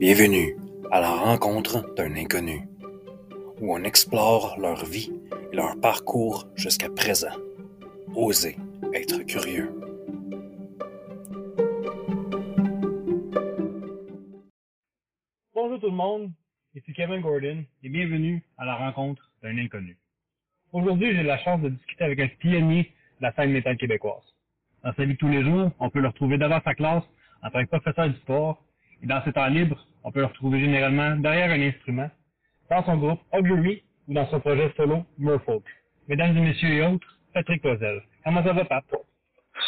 Bienvenue à la rencontre d'un inconnu, où on explore leur vie et leur parcours jusqu'à présent. Osez être curieux. Bonjour tout le monde, ici Kevin Gordon et bienvenue à la rencontre d'un inconnu. Aujourd'hui, j'ai la chance de discuter avec un pionnier de la scène métal québécoise. Dans sa vie tous les jours, on peut le retrouver devant sa classe en tant que professeur du sport et dans ses temps libres, on peut le retrouver généralement derrière un instrument, dans son groupe Augury ou dans son projet solo Merfolk. Mesdames et messieurs et autres, Patrick Pozel. Comment ça va, Pat?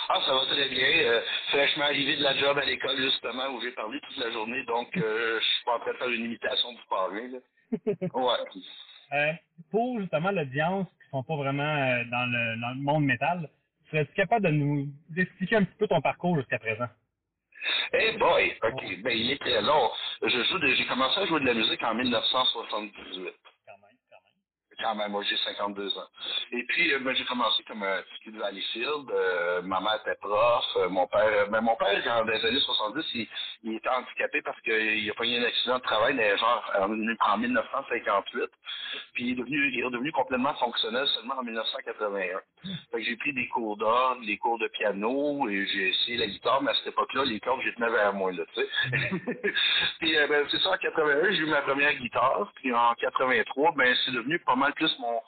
Ah, ça va très bien. Euh, fraîchement arrivé de la job à l'école, justement, où j'ai parlé toute la journée, donc euh, je suis pas en train de faire une imitation du parler. Là. Ouais. Euh, pour justement l'audience qui sont pas vraiment euh, dans, le, dans le monde métal, serais-tu capable de nous expliquer un petit peu ton parcours jusqu'à présent? Eh boy, ok, ben il est très long. Je joue de- j'ai commencé à jouer de la musique en 1978. Quand même, quand même. Quand même, moi j'ai 52 ans. Et puis, euh, ben, j'ai commencé comme un petit kid de Valleyfield. Euh, ma mère était prof. Euh, mon père, ben, mon père, dans les années 70, il, il était handicapé parce qu'il a pas eu un accident de travail, mais genre en, en 1958. Puis il est devenu, il est complètement fonctionnel seulement en 1981. Fait j'ai pris des cours d'orgue, des cours de piano, et j'ai essayé la guitare, mais à cette époque-là, les cordes, j'ai tenais vers moi, là, puis euh, ben, c'est ça, en 81, j'ai eu ma première guitare, puis en 83, ben c'est devenu pas mal plus mon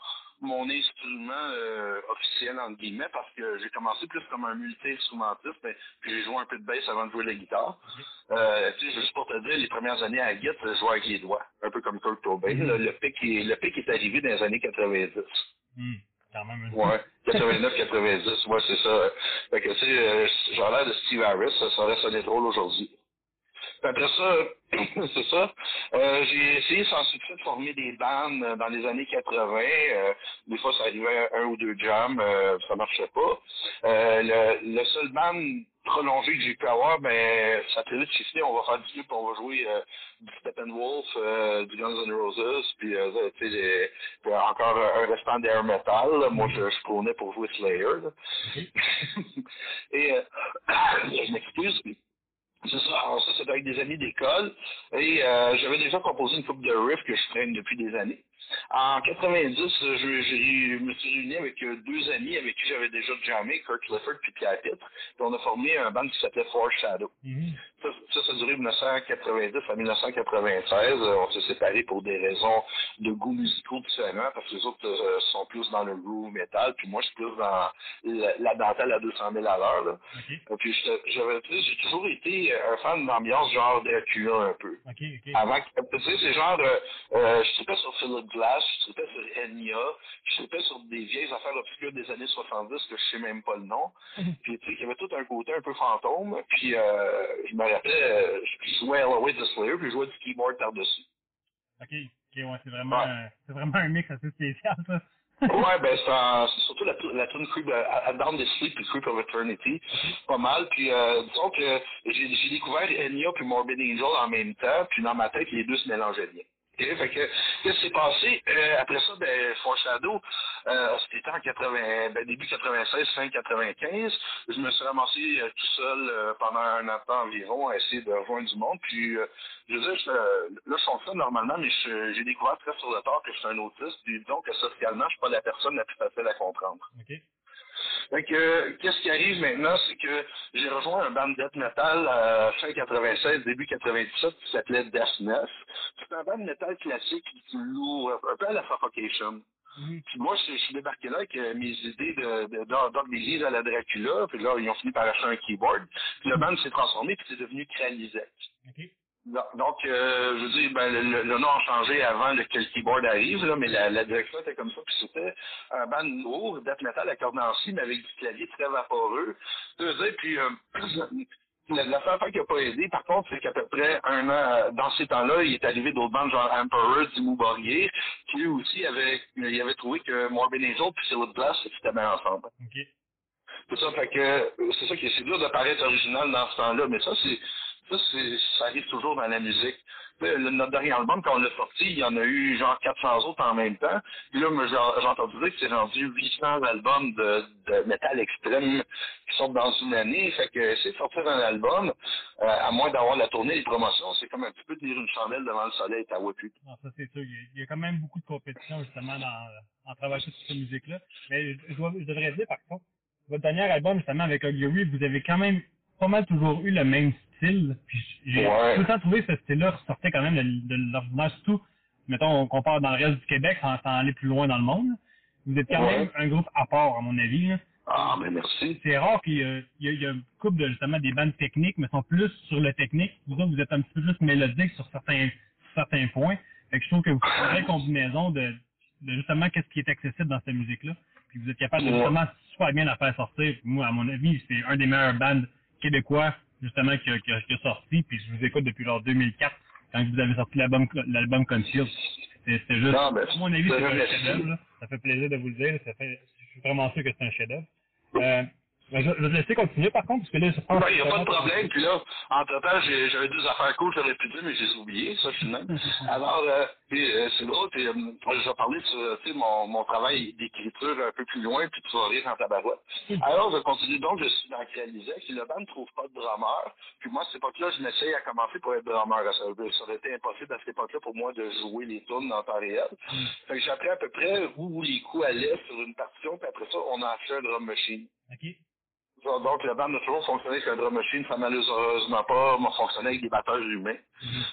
mon instrument euh, officiel entre guillemets parce que j'ai commencé plus comme un multi-instrumentiste mais puis j'ai joué un peu de bass avant de jouer la guitare. Euh, tu sais, juste pour te dire, les premières années à la guitare, je jouais avec les doigts, un peu comme Kurt Cobain. là. Le pic est, le pic est arrivé dans les années 90. Hmm, quand même. Ouais, 89, 90, ouais, c'est ça. Fait que, tu sais, euh, j'ai l'air de Steve Harris, ça aurait sonné drôle aujourd'hui. Après ça, c'est ça. Euh, j'ai essayé sans succès de former des bandes euh, dans les années 80. Euh, des fois, ça arrivait à un ou deux jams, euh, ça marchait pas. Le, le seul band prolongé que j'ai pu avoir, ben, ça a très vite shifté. On va faire du clip, on va jouer euh, du Steppenwolf, euh, du Guns N' Roses, puis euh, tu sais, encore un restant d'air metal. là. Moi, je, je prônais pour jouer Slayer. là. Et je m'excuse. C'est ça, alors ça, avec des amis d'école. Et euh, j'avais déjà composé une couple de riffs que je traîne depuis des années. En 90, je, je- je me suis réuni avec euh, deux amis avec qui j'avais déjà jammé, Kurt Clifford puis Pierre Pitt. Puis on a formé un band qui s'appelait Foreshadow. Mhm. Ça, ça, ça a duré de 1990 à 1996. Euh, On s'est séparés pour des raisons de goûts musicaux différents, parce que les autres euh, sont plus dans le groove metal, puis moi, je suis plus dans la, la dentelle à 200 000 à l'heure. là. Puis j'avais, sais, j'ai toujours été un fan d'ambiance genre Dracula un peu. OK, OK. Avant tu sais, c'est genre, euh, je tripais sur Philip Glass, je tripais sur Enya, je tripais sur des vieilles affaires obscures des années 70 que je sais même pas le nom. Puis, tu sais, il y avait tout un côté un peu fantôme. Puis, euh, je me rappelais, euh, je jouais à Halloween de Slayer, puis je jouais du keyboard par-dessus. OK, OK, ouais, c'est vraiment, Ouais. euh, c'est vraiment un mix assez spécial, ça. ouais, ben c'est surtout la, la tune Creep, à Down the Sleep puis Creep of Eternity. Pas mal. Puis euh, disons que j'ai j'ai découvert Enya puis Morbid Angel en même temps, puis dans ma tête, les deux se mélangeaient bien. Ok, Fait que, qu'est-ce qui s'est passé? Euh, après ça, ben, Foreshadow, euh, c'était en 80, ben, début 96, fin 95. Je me suis ramassé euh, tout seul euh, pendant un an environ à essayer de rejoindre du monde. Puis, euh, je veux dire, je, euh, là, je fonctionne normalement, mais j'ai découvert très sur le tard que je suis un autiste. Puis, que socialement, je suis pas la personne la plus facile à comprendre. OK. Fait que, euh, qu'est-ce qui arrive maintenant, c'est que j'ai rejoint un band de death metal euh, fin 96, début 97, qui s'appelait Death Nest. C'est un band de metal classique, lourd, un peu à la Suffocation. Mhm. Puis moi, je, je suis débarqué là avec euh, mes idées de, de, de, à la Dracula, puis là, ils ont fini par acheter un keyboard. Puis le band s'est transformé, puis c'est devenu Cralizec. OK. Donc, euh, je veux dire, ben, le, le- le nom a changé avant que le keyboard arrive, là, mais la, la direction était comme ça. Puis c'était un band lourd, death metal à scie, mais avec du clavier très vaporeux. Veux dire, puis euh, la, la seule affaire qui n'a pas aidé, par contre, c'est qu'à peu près un an, euh, dans ces temps-là, il est arrivé d'autres bandes genre Emperor, Dimmu Borgir, qui lui aussi avait, il avait trouvé que Morbid Angel puis Philip Glass, c'était bien ensemble. OK. C'est ça, fait que euh, c'est ça qui est c'est dur de paraître original dans ce temps-là, mais ça c'est ça c'est ça arrive toujours dans la musique. le, notre dernier album, quand on l'a sorti, il y en a eu genre 400 autres en même temps. Puis là, j'ai entendu dire que c'est rendu 800 albums de, de métal extrême qui sortent dans une année. Fait que de sortir un album, euh, à moins d'avoir la tournée et les promotions, c'est comme un petit peu tenir une chandelle devant le soleil, t'as plus. Non, ça c'est sûr. Il y, a, quand même beaucoup de compétition justement dans, en travaillant sur cette musique-là. Mais je, devrais dire par contre, votre dernier album justement avec Augury, vous avez quand même pas mal toujours eu le même style. Puis j'ai Ouais. tout le temps trouvé que ce style-là ressortait quand même de, de l'ordinaire, surtout, mettons, on compare dans le reste du Québec sans, sans aller plus loin dans le monde. Vous êtes quand Ouais. même un groupe à part, à mon avis. là. Ah, ben merci. C'est rare qu'il y, a- il y a- y a une couple de justement des bandes techniques, mais sont plus sur le technique. Vous autres, vous êtes un petit peu plus mélodique sur certains certains points. Fait que je trouve que vous faites une vraie combinaison de, de justement qu'est-ce qui est accessible dans cette musique-là. Puis vous êtes capable de Ouais. justement super bien la faire sortir. Moi, à mon avis, c'est un des meilleurs bandes québécois justement qui a, qui a- qui a sorti. Puis je vous écoute depuis genre 2004 quand vous avez sorti l'album l'album. C'est c'est juste, Non, ben, à mon avis, c'est un chef-d'œuvre. Ça fait plaisir de vous le dire. Ça fait, je suis vraiment sûr que c'est un chef-d'œuvre. Euh, ben, je, je vais te laisser continuer par contre, parce que là, je pense Ben, il n'y a pas de problème. Puis là, entre-temps, j'avais deux affaires cool j'aurais pu dire, mais j'ai oublié, ça, finalement. Alors, euh, euh, c'est drôle, puis, euh, je vais parler sur sais, mon, mon travail d'écriture un peu plus loin, puis tu vas rire en tabarouette. Alors, je continue donc, je suis dans Créalisec, puis le band ne trouve pas de drummer. Puis moi, à cette époque-là, je m'essaye à commencer pour être drummer. Ça, ça aurait été impossible à cette époque-là pour moi de jouer les tunes en temps réel. Fait que j'ai appris à peu près où les coups allaient sur une partition, puis après ça, on a acheté un drum machine. Donc, le band a toujours fonctionné avec un drum machine, ça malheureusement pas fonctionné avec des batteurs humains.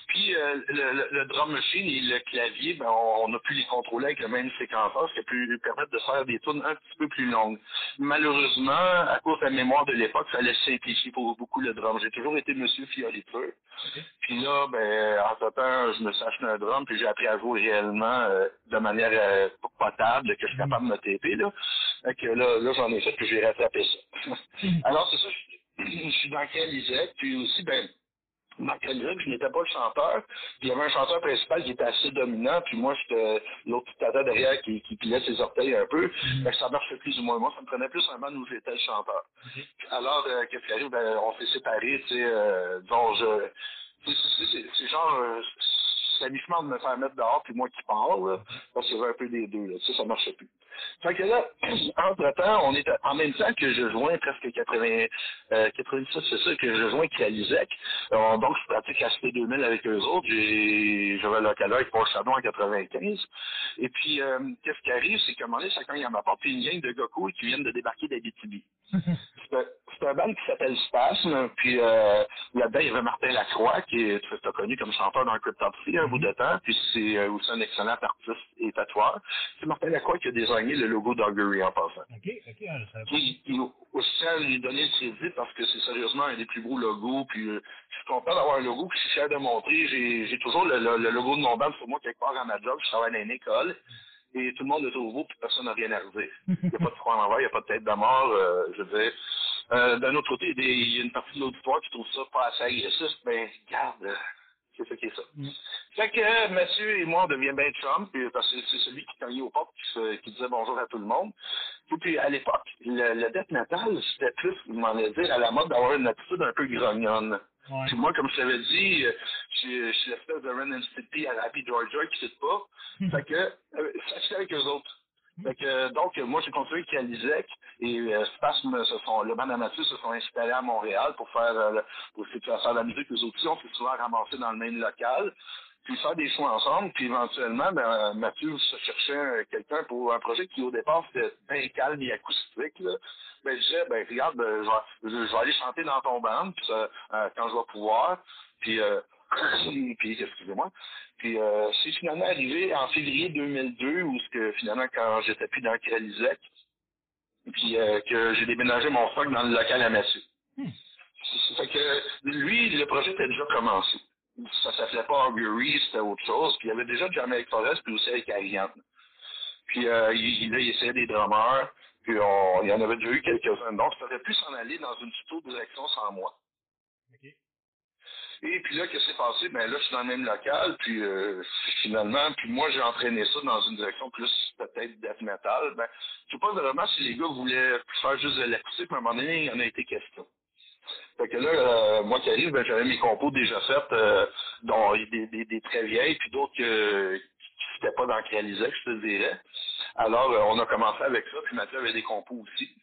Puis, euh, le, le- le drum machine et le clavier, ben, on, on a pu les contrôler avec le même séquenceur, ce qui a pu lui permettre de faire des tunes un petit peu plus longues. Malheureusement, à cause de la mémoire de l'époque, ça allait simplifier pour beaucoup le drum. J'ai toujours été monsieur fioriture. Puis là, ben, entre temps, je me suis acheté un drum, puis j'ai appris à jouer réellement euh, de manière euh, potable, que je suis capable de me taper, là. Fait que là, là j'en ai fait, puis j'ai rattrapé ça. Alors, c'est ça, je, je suis dans Calisec, puis aussi, ben, dans Calisec, je n'étais pas le chanteur. Puis il y avait un chanteur principal qui était assez dominant, puis moi, j'étais l'autre petit tata derrière qui, qui pilait ses orteils un peu. Fait que ça marchait plus ou moins. Moi, ça me prenait plus un band où j'étais le chanteur. Alors, euh, qu'est-ce qui arrive? Ben, on s'est séparés, tu sais, euh, dont je... C'est genre... euh, c'est de me faire mettre dehors, puis moi qui parle, là, parce qu'il y avait un peu des deux, là, tu sais, ça marchait plus. Fait que là, entre-temps, on était en même temps que je joins presque 80, euh, 97, c'est ça, que je joins Créalisec. Euh, donc, je pratique ASP 2000 avec eux autres. J'avais le caleur avec Paul en 95. Et puis, euh, qu'est-ce qui arrive, c'est qu'à un moment donné, chacun, il en apporte une gang de cool qui viennent de débarquer d'Abitibi. C'est un- c'est un band qui s'appelle Spasme, puis euh, là-dedans, il y avait Martin Lacroix, qui est connu comme chanteur dans Cryptopsy un bout de temps, puis c'est aussi un excellent artiste et tatoueur. C'est Martin Lacroix qui a désigné le logo d'Augury en passant. OK, OK. Puis, il à lui donner le crédit parce que c'est sérieusement un des plus beaux logos. Puis euh, je suis content d'avoir un logo que je suis fier de montrer. J'ai j'ai toujours le, le- le logo de mon band sur moi quelque part à ma job. Je travaille dans une école. Et tout le monde le trouve beau, puis personne n'a rien à redire. Il n'y a pas de froid en envers, il n'y a pas de tête de mort. euh, je veux dire. Euh, D'un autre côté, il y a une partie de l'auditoire qui trouve ça pas assez agressif. Ben, garde, euh, c'est ça qui est ça. Mm. Fait que euh, Mathieu et moi, on devient bien chum, puis, parce que c'est celui qui cognait aux portes, qui, se- qui disait bonjour à tout le monde. Puis, puis, à l'époque, le, le death metal, c'était plus, vous m'en dire, à la mode d'avoir une attitude un peu grognonne. Ouais. Puis moi, comme je t'avais dit, euh, je suis- l'espèce de Ren and Stimpy à Happy Georgia qui cite pas. fait que, euh, ça avec eux autres. Fait que, euh, donc, euh, moi, j'ai continué avec et euh, Spasme, se sont, le band amateur se sont installés à Montréal pour faire, euh, pour faire de la musique. Les autres on s'est souvent ramassés dans le même local puis faire des choix ensemble, puis éventuellement, ben, euh, Mathieu se cherchait quelqu'un pour un projet qui, au départ, c'était bien calme et acoustique, là. Ben, je disais, ben, regarde, je, vais, je- vais aller chanter dans ton band, puis euh, quand je vais pouvoir, puis, euh, puis, excusez-moi, puis euh, c'est finalement arrivé en février 2002, où ce que, finalement, quand j'étais plus dans Crélisec, puis euh, que j'ai déménagé mon stock dans le local à Mathieu. Ça fait que, lui, le projet était déjà commencé ça s'appelait pas Augury, c'était autre chose. Puis il y avait déjà jamais avec Forrest, puis aussi avec Ariane. Puis euh, il, il, là, il essayait des drummers, puis on, il y en avait déjà eu quelques-uns. Donc, ça aurait pu s'en aller dans une tuto direction sans moi. Et puis là, qu'est-ce qui s'est passé? Ben là, je suis dans le même local, puis euh, finalement, puis moi, j'ai entraîné ça dans une direction plus peut-être death metal. Ben, je sais pas vraiment si les gars voulaient faire juste de l'acoustique, mais à un moment donné, il y en a été question. Fait que là, euh, moi qui arrive, ben, j'avais mes compos déjà faites, euh, dont des, des, très vieilles, puis d'autres que, qui n'étaient pas dans le réalisé, je te dirais. Alors, euh, on a commencé avec ça, puis Mathieu avait des compos aussi.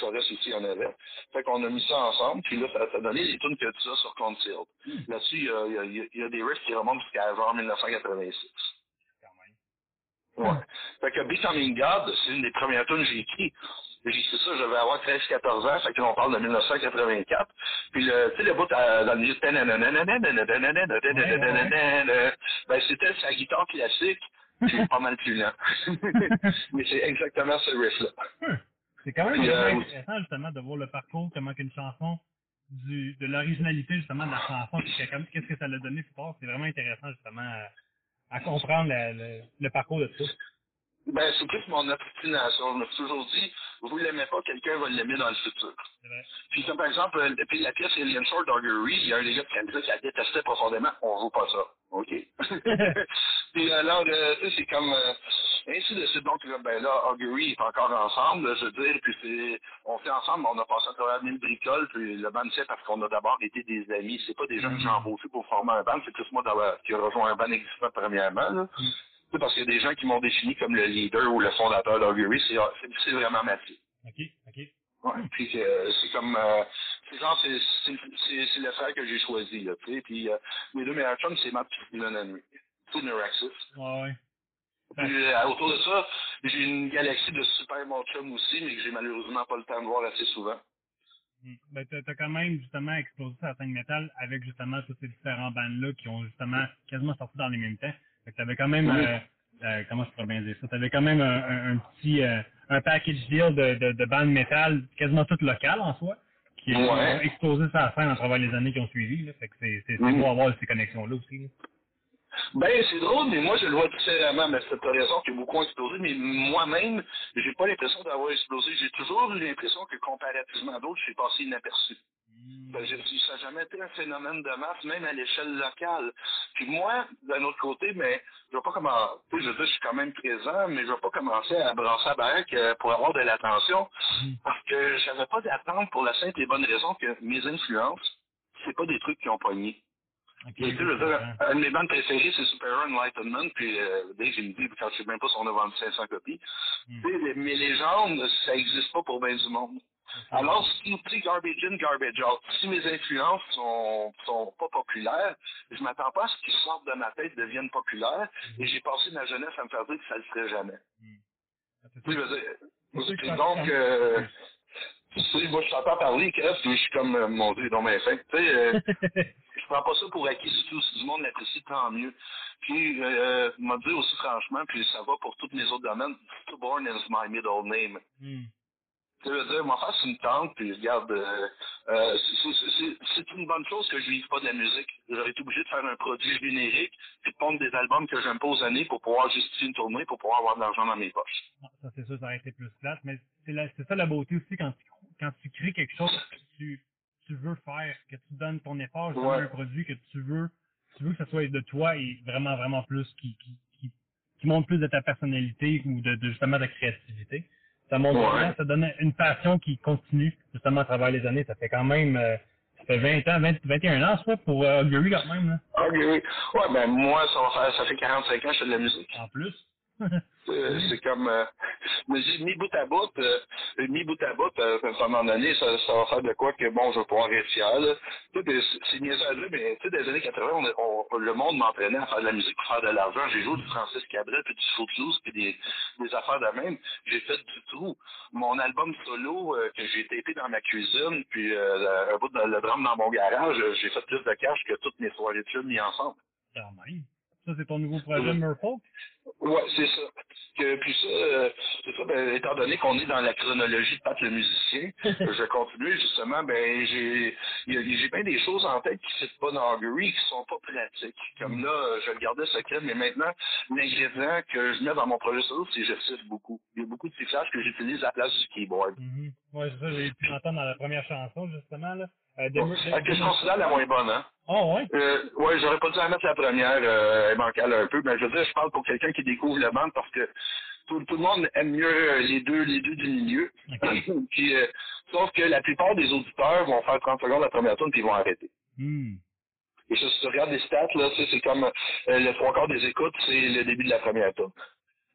Forrest aussi, il y en avait. Fait qu'on a mis ça ensemble, puis là, ça, ça a donné des tunes que ça sur Concealed. Là-dessus, il y a, il y, a, il y a des riffs qui remontent jusqu'à genre 1986. Quand même. Ouais. Fait que Becoming God, c'est une des premières tunes que j'ai écrites. J'ai écrit ça, je vais avoir 13-14 ans, fait que là, on parle de 1984. Puis le, tu sais, le bout à- dans le milieu, ben, c'était sa guitare classique, c'est pas mal plus lent. Mais c'est exactement ce riff-là. C'est quand même euh, intéressant justement de voir le parcours, comment qu'une chanson du de l'originalité justement de la chanson, qu'est-ce que ça l'a donné plus tard, c'est vraiment intéressant justement à, à comprendre la- le, le parcours de tout. Ben, c'est plus mon obstination. Je me suis toujours dit, vous l'aimez pas, quelqu'un va l'aimer dans le futur. Puis comme par exemple, euh, puis la pièce Alien Short Augury, il y a un des gars qui a dit qu'il la détestait profondément. On joue pas ça. OK. puis alors, euh, tu sais, c'est comme euh, ainsi de suite. Donc, là, ben là, Augury est encore ensemble, je veux dire, puis c'est on fait ensemble, on a passé à travers mille bricoles, puis le band c'est parce qu'on a d'abord été des amis. C'est pas des gens que j'ai embauchés pour former un band, c'est plus moi qui a rejoint un band existant premièrement. Là. Sais, parce qu'il y a des gens qui m'ont défini comme le leader ou le fondateur d'Augury, c'est c'est- c'est vraiment Mathieu. OK, OK. Ouais, puis c'est comme euh, c'est genre c'est c'est c'est c'est le frère que j'ai choisi là, tu sais, puis euh, mes deux meilleurs chums c'est Matt et Henry. Tout Neuraxis. Ouais. Puis euh, autour de ça, j'ai une galaxie de super bons chums aussi, mais que j'ai malheureusement pas le temps de voir assez souvent. Hum. Ben, t'as, t'as quand même justement explosé sa scène métal avec justement tous ces différents bands-là qui ont justement quasiment sorti dans les mêmes temps. Fait que t'avais quand même, Oui. euh, euh, comment je pourrais bien dire ça, t'avais quand même un, un, un petit, euh, un package deal de, de, de bandes métal quasiment toutes locales en soi, qui Ouais. ont explosé sa scène à travers les années qui ont suivi. Là. Fait que c'est, beau avoir ces connexions-là aussi. là. Ben, c'est drôle, mais moi, je le vois différemment. Mais c'est raison que beaucoup ont explosé, mais moi-même, j'ai pas l'impression d'avoir explosé. J'ai toujours eu l'impression que, comparativement à d'autres, je suis passé inaperçu. Ben, je- ça n'a jamais été un phénomène de masse, même à l'échelle locale. Puis moi, d'un autre côté, mais je vais pas sais, je veux dire, je suis quand même présent, mais je vais pas commencer à brasser la baraque euh, pour avoir de l'attention, parce que j'avais pas d'attente pour la simple et bonne raison que mes influences, c'est pas des trucs qui ont pogné. Et, tu sais, je veux dire, un de mes bandes préférées, c'est Super Enlightenment, puis euh, dès que j'ai me dit, quand je sais même pas si on a vendu 500 copies, Mm. tu sais, les- mes légendes, ça existe pas pour bien du monde. Alors, si tu sais, garbage in, garbage out, si mes influences sont, sont pas populaires, je m'attends pas à ce qu'ils sortent de ma tête deviennent populaires, et j'ai passé ma jeunesse à me faire dire que ça le ferait jamais. Tu sais, je veux dire, donc, euh, tu sais, moi, je t'entends parler, Kev, puis je suis comme, euh, mon Dieu, dans mes fins. Tu sais, euh, je prends pas ça pour acquis du tout. Si du monde l'apprécie, tant mieux. Puis, euh, m'a dit aussi franchement, puis ça va pour tous les autres domaines, Stillborn is my middle name. Hum. Tu veux dire, frère, c'est une tante, puis regarde, euh, euh, c'est- une bonne chose que je vive pas de la musique. J'aurais été obligé de faire un produit générique, puis de pondre des albums que j'aime pas aux années pour pouvoir justifier une tournée, pour pouvoir avoir de l'argent dans mes poches. Non, ça c'est sûr, ça aurait été plus plate, mais c'est la- c'est ça la beauté aussi quand tu, quand tu crées quelque chose que tu, tu veux faire, que tu donnes ton effort à Ouais. un produit que tu veux, tu veux que ça soit de toi et vraiment, vraiment plus qui, qui, qui, qui montre plus de ta personnalité ou de, de justement de ta créativité. Ça montre Ouais. vraiment, ça donne une passion qui continue justement à travers les années. Ça fait quand même, euh, ça fait 20 ans, 20, 21 ans, soit pour euh, Augury quand même, là, Ok, oui. Ouais, ben moi, ça va faire, ça fait 45 ans que je fais de la musique. en plus. Euh, C'est comme, euh, mais j'ai mis bout à bout, euh, mis bout à bout, euh, à un moment donné, ça, ça va faire de quoi que, bon, je vais pouvoir être fier, là. Tu sais, c'est- niaiseux mais, tu sais, dans les années 80, on, on- le monde m'entraînait à faire de la musique pour faire de l'argent. J'ai joué du Francis Cabrel, puis du Footloose, puis des, des affaires de même. J'ai fait du tout. Mon album solo, euh, que j'ai tapé dans ma cuisine, puis un bout de le drum dans mon garage, j'ai fait plus de cash que toutes mes soirées de films mis ensemble. Quand même. Ça, c'est ton nouveau projet. Murfolk? Ouais, c'est ça. Que, puis ça, euh, ça, ben, étant donné qu'on est dans la chronologie de Pat le musicien, je vais continuer justement, ben j'ai j'ai bien des choses en tête qui ne pas dans Augury qui sont pas pratiques. Comme là, euh, je le gardais secret, mais maintenant, l'ingrédient que je mets dans mon projet solo, c'est que je siffle beaucoup. Il y a beaucoup de sifflage que j'utilise à la place du keyboard. Mhm. Ouais, c'est ça, j'ai pu l'entendre dans la première chanson, justement, là. Euh, Bon, Demer- que je considère la moins bonne, hein? Oh, ouais? Euh, ouais, j'aurais pas dû en mettre la première, euh, bancale un peu, mais je veux dire, je parle pour quelqu'un qui découvre le band parce que tout, tout le monde aime mieux les deux, les deux du milieu. puis, euh, sauf que la plupart des auditeurs vont faire 30 secondes la première tourne puis ils vont arrêter. Hmm. Et ça, si tu regardes les stats, là, c'est comme euh, le trois quarts des écoutes, c'est le début de la première tourne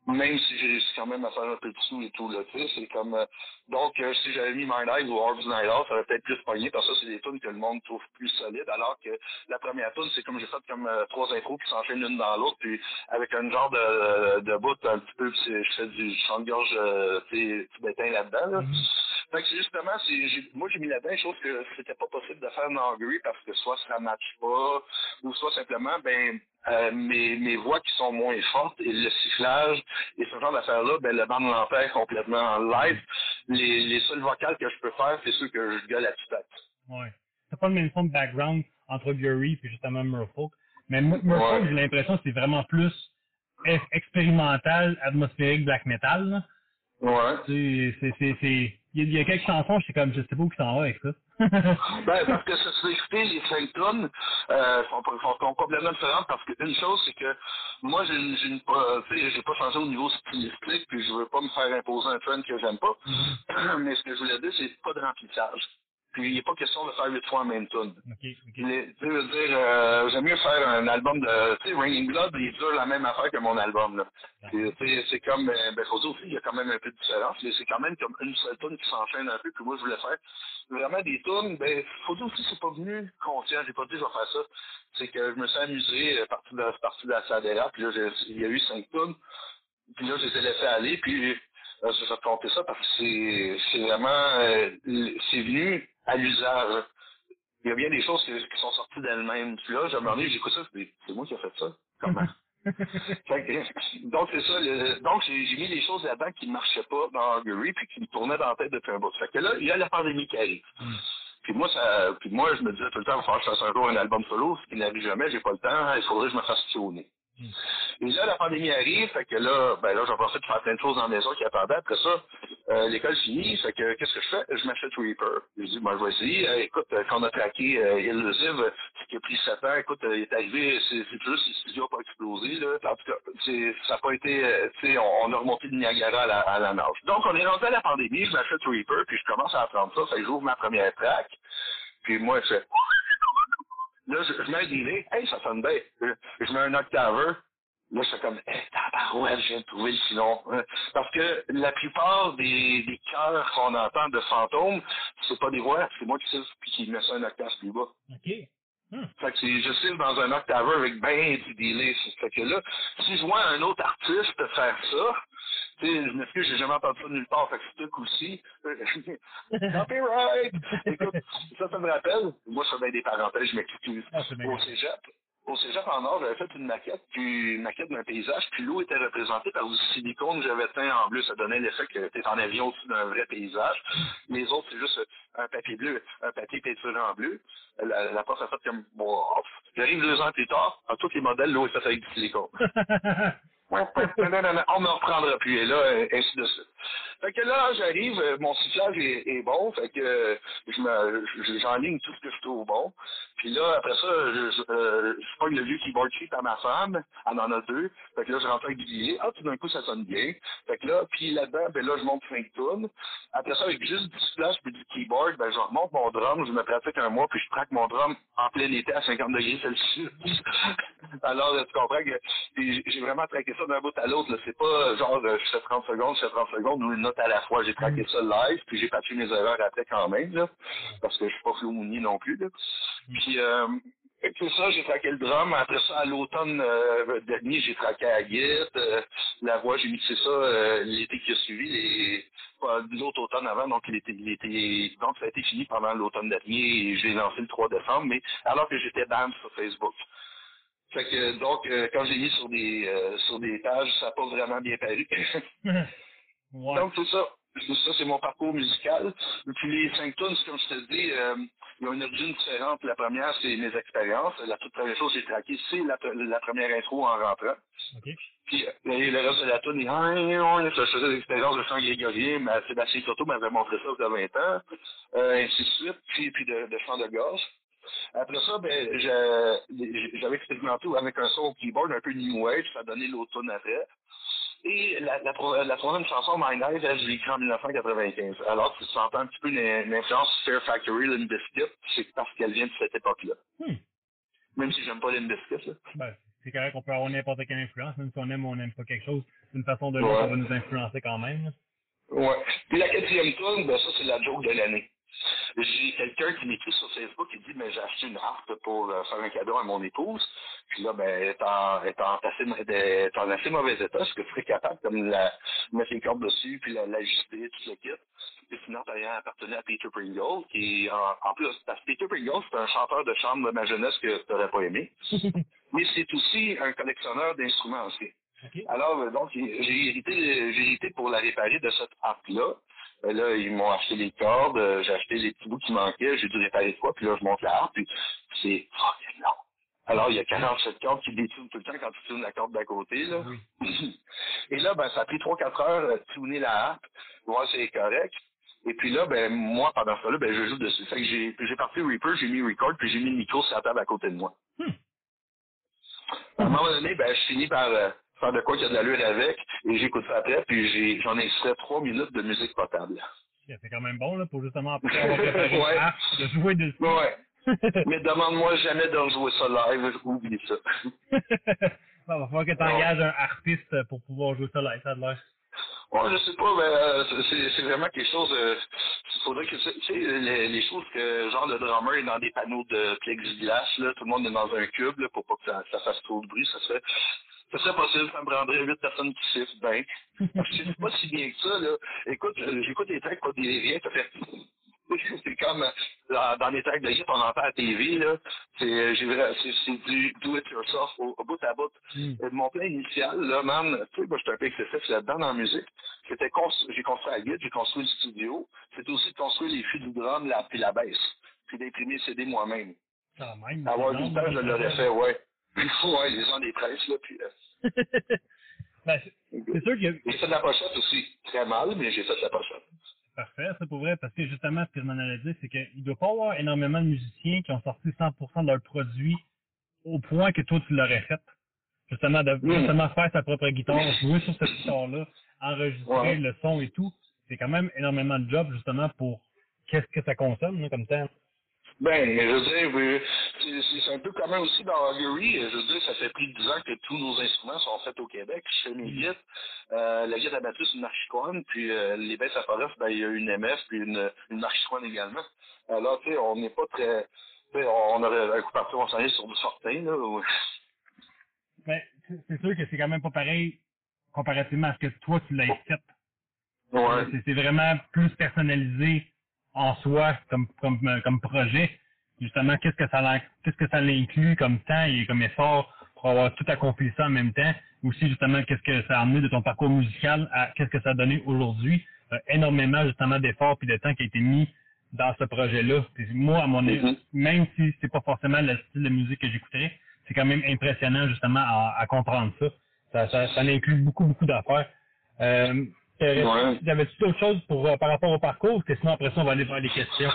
même si j'ai réussi quand même à faire un peu de sous et tout, là, tu sais, c'est comme, euh, donc, euh, si j'avais mis My Night ou Orbs Night Off, ça aurait peut-être plus pogné, parce que ça, c'est des tunes que le monde trouve plus solides, alors que la première tune, c'est comme j'ai fait comme euh, trois intros qui s'enchaînent l'une dans l'autre, puis avec un genre de, de bout un petit peu, puis je fais du chant de gorge, tu sais, tibétain là-dedans, là. Mm-hmm. Fait que justement, c'est, moi j'ai mis là-dedans chose que c'était pas possible de faire Hungary parce que soit ça matche pas, ou soit simplement, ben, euh, mes, mes voix qui sont moins fortes et le sifflage et ce genre d'affaires-là, ben, le band l'empêche complètement en live. Les, les seuls vocales que je peux faire, c'est ceux que je gueule à tue-tête. Ouais. T'as pas le même son de background entre Fury et justement Murfolk. Mais Murfolk, j'ai l'impression que c'est vraiment plus expérimental, atmosphérique, black metal, là. Ouais. C'est, c'est, c'est, il y, a quelques chansons, je sais comme, je sais pas où qui s'en va avec ça. ben, parce que ça se écouter, les cinq tonnes, euh, sont, sont, sont, complètement différentes parce qu'une chose, c'est que moi, j'ai une, j'ai j'ai pas changé au niveau stylistique, puis je veux pas me faire imposer un trend que j'aime pas. Mm-hmm. Mais ce que je voulais dire, c'est pas de remplissage. Puis il n'est pas question de faire huit fois la même tune. Okay, okay. tu veux dire, euh, j'aime mieux faire un album de, tu sais, Raining Blood, il dure la même affaire que mon album, là. c'est comme, euh, ben, faut dire aussi, il y a quand même un peu de différence, mais c'est quand même comme une seule tune qui s'enchaîne un peu, que moi je voulais faire vraiment des tunes, ben, faut dire aussi, c'est pas venu conscient, j'ai pas dit je vais faire ça. C'est que je me suis amusé, à partir de, partir de la Sadera, puis là, il y a eu cinq tunes, puis là, je les ai laissés aller, puis euh, je vais compter ça parce que c'est, c'est vraiment, euh, c'est venu à l'usage. Il y a bien des choses qui, qui sont sorties d'elles-mêmes. Puis là, j'ai demandé, j'écoute ça, c'est moi qui ai fait ça. Comment? donc c'est ça. Le, donc j'ai mis des choses là-dedans qui ne marchaient pas dans Hungary puis qui me tournaient dans la tête depuis un bout. Fait que là, il y a la pandémie qui arrive. Mm. Puis moi, ça, puis moi, je me disais tout le temps, il va falloir que je fasse un jour un album solo, ce qui n'arrive jamais, j'ai pas le temps, il faudrait que je me fasse tuner. Et là, la pandémie arrive, fait que là, ben là, j'en profite de faire plein de choses dans la maison qui attendaient. Après ça, euh, l'école finit, fait que qu'est-ce que je fais? Je m'achète Reaper. Je dis, moi, je vais essayer. Euh, écoute, euh, quand on a traqué euh, Illusive, ce qui a pris 7 ans, écoute, il est arrivé, c'est juste le studio n'a pas explosé, là. En tout cas, ça n'a pas été, tu sais, on, a remonté de Niagara à la, à la nage. Donc, on est rentré à la pandémie, je m'achète Reaper, puis je commence à apprendre ça, fait que j'ouvre ma première track. Puis moi, je fais... Là, je, je mets un delay. Hey, ça sonne bien. Je, je mets un octaveur. Là, c'est comme, eh, tabarouette, je viens de trouver le filon. Parce que la plupart des, des chœurs qu'on entend de fantômes, c'est pas des voix, c'est moi qui siffle puis qui met ça un octave plus bas. OK. Hmm. Fait que je siffle dans un octaveur avec ben du délai. Fait que là, si je vois un autre artiste faire ça, sais, je m'excuse, j'ai jamais entendu ça nulle part. Fait que c'est coup-ci. Copyright! Écoute, ça, ça me rappelle. Moi, je fais des parenthèses, je m'excuse. Ah, au cégep, au cégep en or, j'avais fait une maquette, puis une maquette d'un paysage, puis l'eau était représentée par du silicone que j'avais teint en bleu. Ça donnait l'effet que tu en avion au-dessus d'un vrai paysage. Les autres, c'est juste un papier bleu, un papier peinturé en bleu. La, la prof a fait comme, bon, j'arrive deux ans plus tard, à tous les modèles, l'eau est faite avec du silicone. on me reprendra plus, et là, ainsi de suite. Fait que là, j'arrive, euh, mon sifflage est, bon, fait que me, j'enligne tout ce que je trouve bon. Puis là, après ça, je, je, euh, je prends le vieux keyboard sheet à ma femme, elle en a deux. Fait que là, je rentre avec du. Ah, tout d'un coup, ça sonne bien. Fait que là, puis là-dedans, ben là, je monte cinq tonnes. Après ça, avec juste du sifflage puis du keyboard, ben je remonte mon drum, je me pratique un mois, puis je traque mon drum en plein été à 50 degrés Celsius. Alors, tu comprends que j'ai vraiment traqué ça d'un bout à l'autre. C'est pas genre, je fais 30 secondes, je fais 30 secondes, ou une note à la fois. J'ai traqué ça live, puis j'ai patché mes erreurs après quand même, là, parce que je suis pas Flo Mounier non plus. Là. Puis, euh, tout ça, j'ai traqué le drum. Après ça, à l'automne euh, dernier, j'ai traqué à guide. Euh, la voix, j'ai mixé ça euh, l'été qui a suivi, les l'autre automne avant, donc donc ça a été fini pendant l'automne dernier et je l'ai lancé le 3 décembre, mais alors que j'étais bam sur Facebook. Fait que donc quand j'ai mis sur des sur des pages, ça n'a pas vraiment bien paru. ouais. Donc c'est ça. Ça, c'est mon parcours musical. Et puis les cinq tunes, comme je te dis, euh, il y a une origine différente. La première, c'est mes expériences. La toute première chose que j'ai traquée, c'est la, la, première intro en rentrant. Okay. Puis le reste de la tune, je faisais des expériences de chant grégorien, mais Sébastien Toto m'avait montré ça il y a 20 ans, euh, ainsi de suite, puis, puis de, de chant de gorge. Après ça, ben, j'avais expérimenté avec un son au keyboard un peu new wave, ça a donné l'automne après. Et la, la, la troisième chanson, My Night, elle, je l'ai écrite en 1995. Alors, tu sens un petit peu une, influence Fair Factory, Limp Bizkit, c'est parce qu'elle vient de cette époque-là. Hmm. Même si j'aime pas Limp là. Ben, c'est correct qu'on peut avoir n'importe quelle influence, même si on aime ou on n'aime pas quelque chose, d'une façon ou de l'autre, Ouais. ça va nous influencer quand même. là. Ouais. Puis la quatrième tune, ben ça, c'est la joke de l'année. J'ai quelqu'un qui m'écrit sur Facebook qui dit, mais j'ai acheté une harpe pour euh, faire un cadeau à mon épouse. Puis là, ben, elle est en, elle est en, assez, elle est en assez mauvais état. Est-ce que tu serais capable comme la, mettre les cordes dessus, puis la- l'ajuster, tout le kit? Puis sinon, d'ailleurs, appartenait à Peter Pringle, qui, en, en plus, parce que Peter Pringle, c'est un chanteur de chambre de ma jeunesse que tu n'aurais pas aimé. Mais c'est aussi un collectionneur d'instruments anciens. OK? Alors, euh, donc, j'ai j'ai hérité, j'ai hérité pour la réparer de cette harpe-là. Euh, là, ils m'ont acheté les cordes, euh, j'ai acheté les petits bouts qui manquaient, j'ai dû réparer quoi, puis là, je monte la harpe, puis c'est fucking long. Alors, il y a 47 cordes qui détournent tout le temps quand tu tournes la corde d'à côté, là. Oui. Et là, ben, ça a pris 3-4 heures euh, de tourner la harpe, voir si c'est correct. Et puis là, ben, moi, pendant ce temps-là, ben, je joue dessus. Fait que j'ai, j'ai parti Reaper, j'ai mis Record, puis j'ai mis le micro sur la table à côté de moi. Hmm. À un moment donné, ben, je finis par euh, faire de quoi qu'il y a de l'allure avec, et j'écoute ça après, puis j'en ai extrait trois minutes de musique potable. C'est quand même bon, là, pour justement après avoir préparé Ouais. harpe, de jouer dessus. Ouais. Mais demande-moi jamais de rejouer ça live, oublie ça. Bon, va falloir que tu engages un artiste pour pouvoir jouer ça live, ça a l'air. Ouais, je sais pas, mais euh, c'est, c'est vraiment quelque chose. Euh, faudrait que tu sais, les, les choses que genre le drummer est dans des panneaux de plexiglas, là, tout le monde est dans un cube là, pour pas que ça, ça fasse trop de bruit, ça serait. Ça serait possible, ça me prendrait huit personnes qui sifflent, ben. Je sais pas si bien que ça, là. Écoute, j'écoute des tracks, pas des riens, ça fait. C'est comme dans, dans les tracks de hit, on entend à la TV, là. C'est, du do it yourself au, au bout à bout. Hmm. Euh, Mon plan initial, là, man, tu sais, moi, j'étais un peu excessif là-dedans dans la musique. C'était constru- j'ai construit la guide, j'ai construit le studio. C'était aussi de construire les fûts du drum, la, puis la baisse. Puis d'imprimer le CD moi-même. Quand même. Avoir du temps, je long, l'aurais fait, ouais. ouais, les gens des presses, là, puis... Euh, ben, c'est sûr que j'ai fait de la pochette aussi. Très mal, mais j'ai fait de la pochette. C'est parfait, ça pour vrai, parce que justement, ce que je m'en allais dire, c'est qu'il ne doit pas y avoir énormément de musiciens qui ont sorti 100% de leurs produits au point que toi, tu l'aurais fait. Justement, de justement faire sa propre guitare, jouer sur cette guitare-là, enregistrer Ouais. le son et tout. C'est quand même énormément de job, justement, pour qu'est-ce que ça consomme, là, comme temps. Ben, je veux dire, c'est- un peu commun aussi dans Augury. Je veux dire, ça fait plus de 10 ans que tous nos instruments sont faits au Québec. Je fais mes guides. Euh, la guide à c'est une marchicoine. Puis euh, les baisses à forest, ben, il y a une MF puis une, une également. Alors, tu sais, on n'est pas très... on aurait un coup parti, on s'en est sur du sortin, là. ou- Mais c'est sûr que c'est quand même pas pareil comparativement à ce que toi, tu l'as fait. Ouais. C'est vraiment plus personnalisé en soi comme, comme, comme projet. Justement, qu'est-ce que ça qu'est-ce que ça l'inclut comme temps et comme effort pour avoir tout accompli ça en même temps? Aussi, justement, qu'est-ce que ça a amené de ton parcours musical à qu'est-ce que ça a donné aujourd'hui? Euh, énormément, justement, d'efforts puis de temps qui a été mis dans ce projet-là. Moi, à mon avis, Mhm. même si c'est pas forcément le style de musique que j'écouterais, c'est quand même impressionnant, justement, à, à comprendre ça. Ça, ça, ça inclut beaucoup, beaucoup d'affaires. Euh, Ouais. T'avais-tu d'autres choses pour, euh, par rapport au parcours? Parce que sinon, après ça, on va aller vers les questions.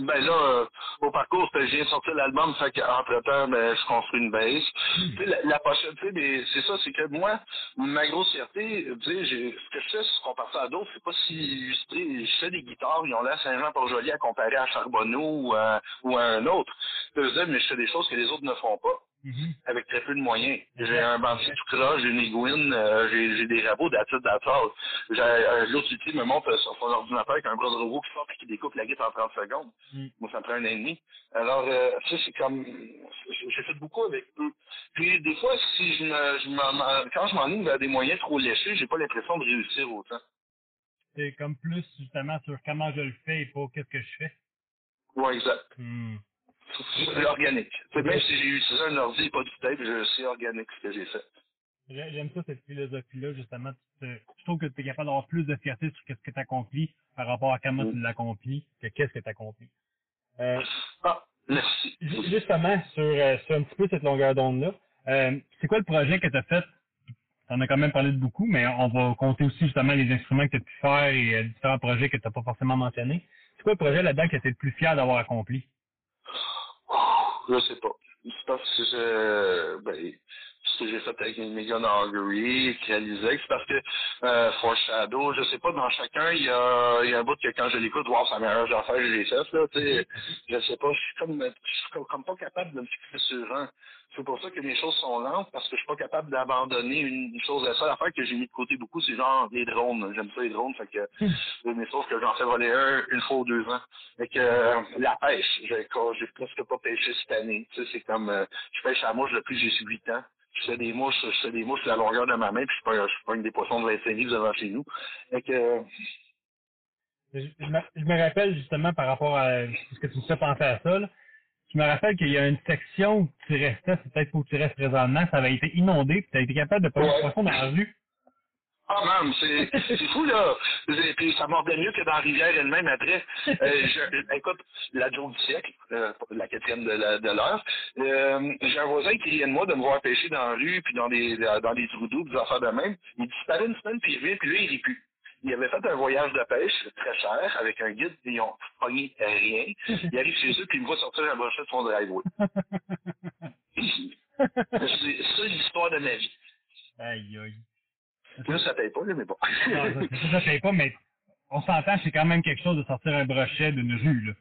Ben là, euh, au parcours, je viens de sortir l'album, fait qu'entre-temps, ben, je construis une base. Tu sais, la, la pochette, tu sais, mais c'est ça, c'est que moi, ma grosse fierté, tu sais, j'ai- ce que je fais, c'est comparé à d'autres, c'est pas si illustré. Je fais des guitares, ils ont l'air Saint-Jean-Port-Joli à comparer à Charbonneau ou à, ou à un autre. Je mais je fais des choses que les autres ne font pas Mhm. avec très peu de moyens. J'ai un bandit tout croche, j'ai une Iguine, euh, j'ai j'ai des rabots d'attitude d'attente. J'ai euh, L'autre outil me montre sur son ordinateur avec un bras de robot qui sort et qui découpe la guitare en 30 secondes. Mm. Moi, ça me prend un an et demi. Alors, euh, ça, c'est comme... J'ai fait beaucoup avec eux. Puis, des fois, si je me, je m'en- quand je m'enligne vers des moyens trop léchés, j'ai pas l'impression de réussir autant. C'est comme plus, justement, sur comment je le fais et pas qu'est-ce que je fais. Ouais, exact. Hmm. C'est organique. C'est même si j'ai utilisé un ordi pas du tape, je- c'est organique ce que j'ai fait. J'ai- J'aime ça, cette philosophie-là, justement. Tu te- je trouve que tu es capable d'avoir plus de fierté sur ce que tu accomplis par rapport à comment Mm. tu l'accomplis que qu'est-ce que tu accomplis. Euh, Ah, merci. ju- justement, sur, euh, sur un petit peu cette longueur d'onde-là, euh, c'est quoi le projet que tu as fait? En as quand même parlé de beaucoup, mais on va compter aussi justement les instruments que tu as pu faire et euh, différents projets que tu n'as pas forcément mentionnés. C'est quoi le projet là-dedans que tu es le plus fier d'avoir accompli? Je sais pas. Parce que je, ben, que j'ai fait avec Megan Augury, réalisé, c'est parce que euh, Foreshadow, je sais pas, dans chacun, il y a, y a un bout que quand je l'écoute, wow, c'est la meilleure affaire que j'ai faite, là, tu sais. Je sais pas, je suis comme, je suis comme, comme pas capable de me fixer sur un. C'est pour ça que les choses sont lentes, parce que je suis pas capable d'abandonner une, une chose. La seule affaire que j'ai mis de côté beaucoup, c'est genre les drones. J'aime ça les drones, fait que mais sauf que j'en fais voler un une fois ou deux ans. Fait que euh, la pêche, j'ai j'ai presque pas pêché cette année. Tu sais, c'est comme euh, je pêche à la mouche depuis que j'ai 8 ans. Je fais des mouches, je fais des mouches à la longueur de ma main, puis je prends, je prends des poissons de 25 livres devant chez nous. Fait que Je, je me, je me rappelle justement par rapport à ce que tu me fais penser à ça. Là. Je me rappelle qu'il y a une section où tu restais, c'est peut-être où tu restes présentement, ça avait été inondé, puis tu as été capable de Ouais. des poissons dans la rue. Ah, man, c'est c'est fou, là. Et puis, ça mordait mieux que dans la rivière elle-même après. Euh, je- écoute, la joke du siècle, euh, la quatrième de la- l'heure, euh, j'ai un voisin qui riait de moi de me voir pêcher dans la rue, puis dans des, dans des trous d'eau, puis des affaires de même. Il disparaît une semaine, puis il revient, puis là, il rit plus. Il avait fait un voyage de pêche très cher avec un guide, et ils ont pogné rien. Il arrive chez eux, puis il me voit sortir un brochet de son driveway. C'est ça l'histoire de ma vie. aïe, aïe. Là, ça paye pas, là, mais bon. Non, ça, ça, paye pas, mais on s'entend, c'est quand même quelque chose de sortir un brochet d'une rue, là.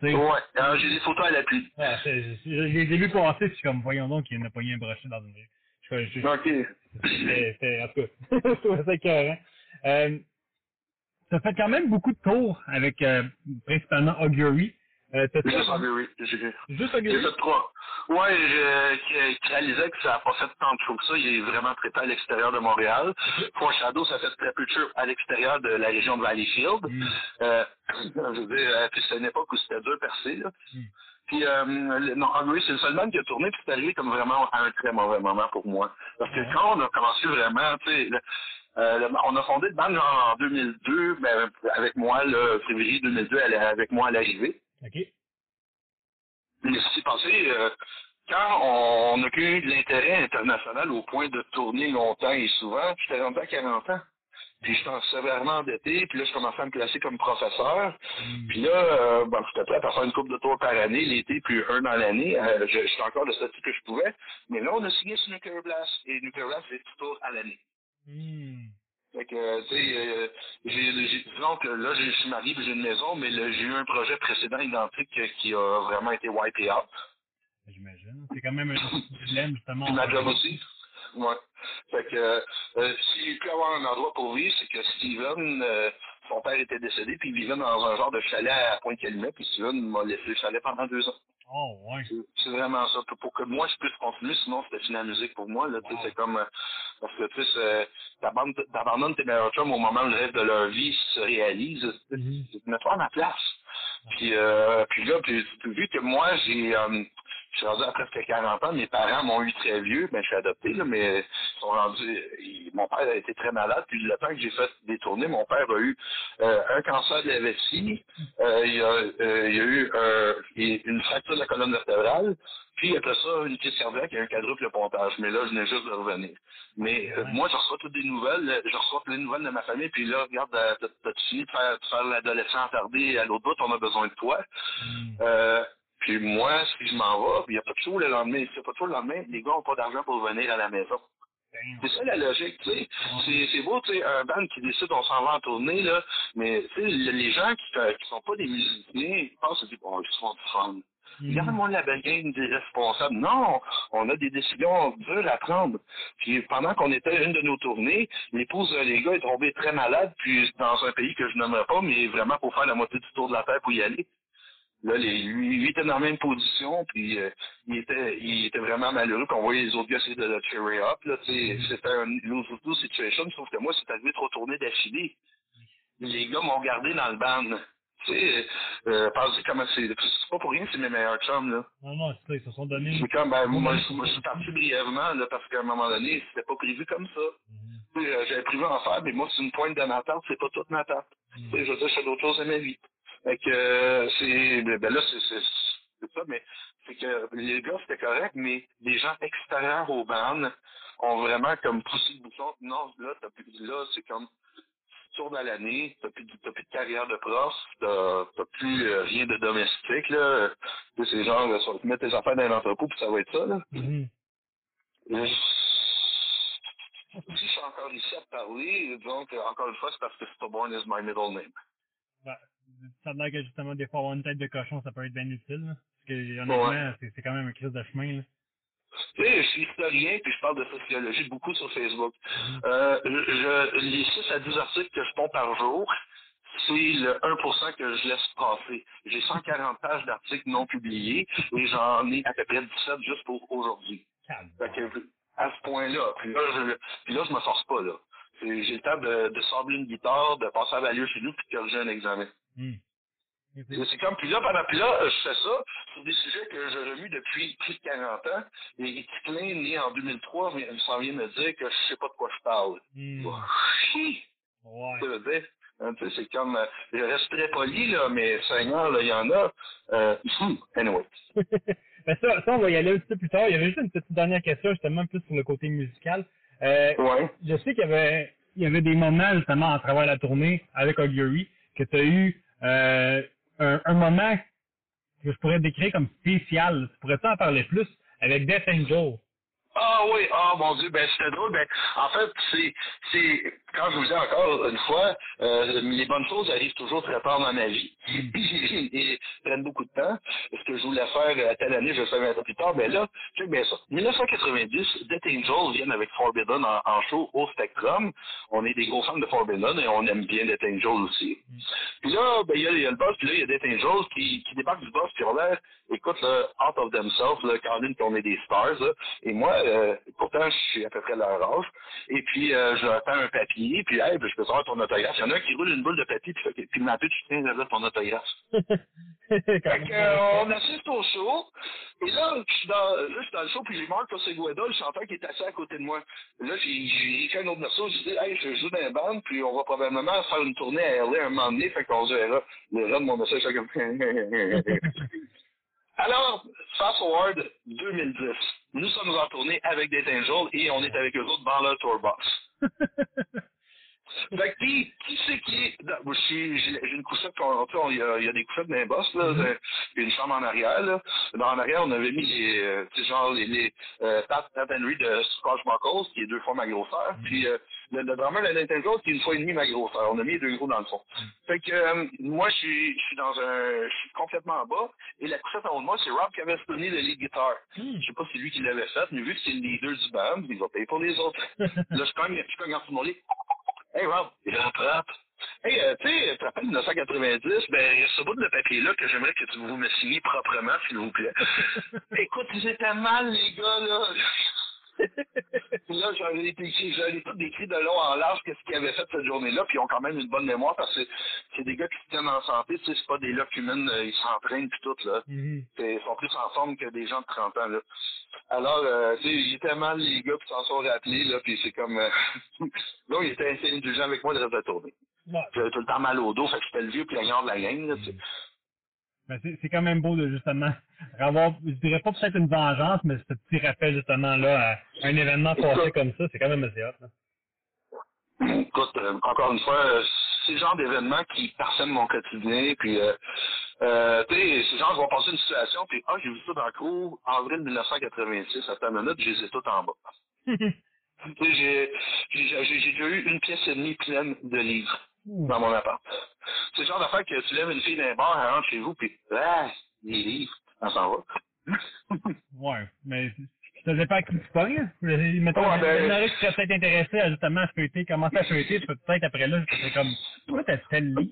Tu sais, Ouais, alors j'ai des photos à l'appui. ah, c'est- je, je les ai vus passer, puis comme, voyons donc, il y en a pas eu un brochet dans une rue. Je, je, OK. c'était- en tout cas, je trouvais ça écœurant. Euh, ça fait quand même beaucoup de tours avec, euh, principalement Augury. Euh, Juste en oui, j'ai j'ai fait trois. Ouais, je, qui, qui réalisait que ça n'a pas fait tant de shows que ça. Est vraiment très à l'extérieur de Montréal. Foreshadow, ça fait très peu de shows à l'extérieur de la région de Valleyfield. Mm. Euh, je veux dire, euh, puis c'est une époque où c'était dur percé, là. Mm. Puis, euh, le- non, Hungry, c'est le seul man qui a tourné, puis c'est arrivé comme vraiment à un très mauvais moment pour moi. Parce que quand on a commencé vraiment, tu sais, euh, on a fondé le band en 2002, ben, avec moi, le février 2002, elle est avec moi à l'arrivée. OK. Euh, quand on a eu de l'intérêt international au point de tourner longtemps et souvent, j'étais rendu à 40 ans. Puis j'étais sévèrement endetté, puis là, je commençais à me placer comme professeur. Mm. Puis là, euh, bon, j'étais prêt à faire une coupe de tours par année, l'été, puis un dans l'année. Euh, J'étais encore le statut que je pouvais. Mais là, on a signé sur Nuclear Blast. Et Nuclear Blast, c'est 10 tours à l'année. Mm. Fait que, euh, tu sais, euh, j'ai, j'ai- disons que là, je suis marié puis j'ai une maison, mais là, j'ai eu un projet précédent identique qui a vraiment été wipé out. J'imagine. C'est quand même un dilemme, justement. Puis ma job aussi. Ouais. Fait que, euh, euh, s'il peut avoir un endroit pour vivre, c'est que Steven, euh, son père était décédé, puis il vivait dans un genre de chalet à Pointe-Calumet, puis Steven m'a laissé le chalet pendant deux ans. Oh, ouais. C'est vraiment ça. Pour, que moi, je puisse continuer, sinon c'était fini la musique pour moi. Là, tu sais, Wow. C'est comme... euh, parce que, tu sais, c'est- t'abandonnes tes meilleurs chums au moment où le rêve de leur vie se réalise. Mhm. Mets-toi à ma place. Puis, euh, puis là, puis, puis vu que moi, j'ai... je suis rendu à presque 40 ans, mes parents m'ont eu très vieux, ben je suis adopté, là, mais ils sont rendus. ils- mon père a été très malade, puis le temps que j'ai fait des tournées, mon père a eu euh, un cancer de la vessie, euh, il, y a, euh, il a eu euh, une fracture de la colonne vertébrale, puis après ça, une crise cardiaque et un quadruple pontage. Mais là, je venais juste de revenir. Mais euh, Ouais. moi, je reçois toutes des nouvelles, je reçois plein de nouvelles de ma famille, puis là, regarde, euh, t'as t'as fini de faire, de faire l'adolescent attardé à l'autre bout, on a besoin de toi. Mm. Euh, puis moi, si je m'en vais, puis il n'y a pas de show le lendemain, a pas show le lendemain, les gars n'ont pas d'argent pour venir à la maison. Damn. C'est ça la logique, tu sais. C'est, c'est beau, tu sais, un band qui décide on s'en va en tournée, là, mais tu sais, le- les gens qui, euh, qui sont pas des musiciens, ils pensent, ils disent, bon, ils sont fun. Mm. Regarde-moi la belle gang des responsables. Non, on a des décisions dures à prendre. Puis pendant qu'on était une de nos tournées, l'épouse de les gars est tombée très malade, puis dans un pays que je nommerai pas, mais vraiment pour faire la moitié du tour de la Terre pour y aller. Là, les, lui, lui était dans la même position, puis euh, il était il était vraiment malheureux, puis on voyait les autres gars essayer de le cheer up. Là, sais, c'était un lose-lose situation, sauf que moi, c'est arrivé de retourner d'affilée. Les gars m'ont gardé dans le ban. Tu sais, euh, pensez comment c'est. C'est pas pour rien, c'est mes meilleurs chums, là. Non, non, c'est ça, ils se sont donnés. C'est comme, ben, moi, je, moi, je suis parti brièvement, là, parce qu'à un moment donné, c'était pas prévu comme ça. Mhm. Sais, euh, J'avais prévu en faire, mais moi, c'est une pointe de ma tarte, c'est pas toute ma tarte. Tu sais, je veux dire, je fais d'autres choses à ma vie. Fait que, euh, c'est, ben, ben là, c'est, ça, mais c'est que les gars, c'était correct, mais les gens extérieurs au band ont vraiment comme poussé le bouton. Non, là, t'as plus, là, c'est comme, tu tournes à l'année, t'as plus, de- t'as plus de carrière de prof, t'as, t'as plus euh, rien de domestique, là. Tu sais, c'est genre, euh, tu vas te mettre tes affaires dans l'entrepôt, puis ça va être ça, là. Mhm. Mais si je suis encore ici à parler, donc, encore une fois, c'est parce que Stubborn is my middle name. Ben, ça a l'air que justement, des fois, avoir une tête de cochon, ça peut être bien utile. Là. Parce que, honnêtement, c'est, c'est quand même un crise de chemin. Là. Tu sais, je suis historien puis je parle de sociologie beaucoup sur Facebook. Euh, je, les 6 à 10 articles que je ponds par jour, c'est le 1% que je laisse passer. J'ai 140 pages d'articles non publiés et j'en ai à peu près 17 juste pour aujourd'hui. Fait que, à ce point-là, puis là, je, puis là, je me force pas, là. J'ai le temps de, de sabler une guitare, de passer à Valieux chez nous puis de corriger un examen. Hmm. C'est comme, puis là, pendant, puis là, euh, je fais ça sur des sujets que je remue depuis plus de 40 ans. Et Ticlin, né en 2003, mais il s'en vient me dire que je sais pas de quoi je parle. Chier! Ouais. Ça veut dire, hein, c'est comme, euh, je reste très poli, là, mais Seigneur, là, il y en a. Euh, hmm, anyway. ben ça, ça, on va y aller un petit peu plus tard. Il y avait juste une petite dernière question, justement, plus sur le côté musical. Euh, Ouais. je sais qu'il y avait, il y avait des moments, justement, à travers la tournée avec Augury, que tu as eu euh, un, moment que je pourrais décrire comme spécial. Tu pourrais en parler plus avec Death Angel? Ah oui, ah mon Dieu, ben c'était drôle. Ben, en fait, c'est, c'est, quand je vous dis encore une fois, euh, les bonnes choses arrivent toujours très tard dans ma vie et prennent beaucoup de temps. Ce que je voulais faire à telle année, je le fais 20 ans plus tard. Ben là, check bien ça. 1990, Death Angel viennent avec Forbidden en, en show au Spectrum. On est des gros fans de Forbidden et on aime bien Death Angel aussi. Puis là, ben il y, a- il y a le boss, puis là, il y a Death Angel qui, qui débarque du boss, puis on a l'air, écoute, là, out of themselves, là, Caroline, qu'on est des stars, là. Et moi, euh, pourtant, je suis à peu près leur âge. Et puis, euh, je attends un papier, puis, hey, ben, je peux savoir ton autographe. Il y en a un qui roule une boule de papier, puis, fait puis tu tiens là ton autographe. Fait que, euh, on assiste au show, et là, je suis dans, là, je suis dans le show, puis j'ai Marc Segueda, le chanteur qui est assis à côté de moi. Là, j'ai écrit un autre morceau, j'ai dit, hey, je joue dans un band, puis on va probablement faire une tournée à LA un moment donné, fait qu'on se verra. Le reste de mon message, comme... Alors, fast forward 2010. Nous sommes en tournée avec des Angels et on est avec eux autres dans leur tour box. Fait que qui, qui c'est qui est. J'ai une tu sais, on- Il y, a, il y a des couchettes dans les bosses, là. de- Il y a une chambre en arrière, là. Dans en arrière, on avait mis les. euh, tu sais, genre, les. les euh, Pat, Pat Henry de Scotch Buckles, qui est deux fois ma grosseur. Puis euh, le, le drummer de Nintendo, qui est une fois et demie ma grosseur. On a mis les deux gros dans le fond. Fait que euh, moi, je suis, je suis dans un. Je suis complètement en bas. Et la couchette en haut de moi, c'est Rob Cavestoni, le lead guitar. Je sais pas si c'est lui qui l'avait fait, mais vu que c'est le leader du band, il va payer pour les autres. là, je cogne, je cogne en de mon lit. Hey Rob, il rattrape. Hey, euh, tu sais, tu te rappelles 1990, ben, il y a ce bout de papier-là que j'aimerais que tu vous me signiez proprement, s'il vous plaît. Écoute, étaient mal, les gars, là. Là, j'en ai tout décrit de long en large qu'est-ce qu'ils avaient fait cette journée-là, puis ils ont quand même une bonne mémoire parce que c'est des gars qui se tiennent en santé, tu sais, c'est pas des locumènes, euh, ils s'entraînent puis tout, là. Mhm. Ils sont plus en forme que des gens de 30 ans, là. Alors, euh, tu sais, ils étaient mal, les gars, puis s'en sont rappelés, là, puis c'est comme... Euh... là, ils étaient assez indulgents avec moi de reste de la tournée. Ouais. J'avais tout le temps mal au dos, fait que j'étais le vieux plaignard de la gang, là. Ben, c'est quand même beau de justement avoir, je dirais pas peut-être une vengeance, mais ce petit rappel justement là à un événement passé comme ça, c'est quand même assez hot. Là. Écoute, euh, encore une fois, euh, c'est le genre d'événements qui parsèment mon quotidien, puis euh, euh, tu sais, c'est genre, je vais passer une situation, puis ah, j'ai vu ça dans le cours, avril 1986, à ta minute, je les ai toutes en bas. Tu sais, j'ai j'ai- j'ai- j'ai déjà eu une pièce et demie pleine de livres dans mon appart. C'est le genre d'affaire que tu lèves une fille d'un bar, elle rentre chez vous, puis ah, des livres, elle s'en va. Ouais, mais ça dépend à qui tu pognes. hein. Mettons, Ouais, ben- il y en aurait qui seraient peut-être intéressés à justement feuilleter, commencer à feuilleter, peut-être après là, c'est comme, toi, t'as tel livre?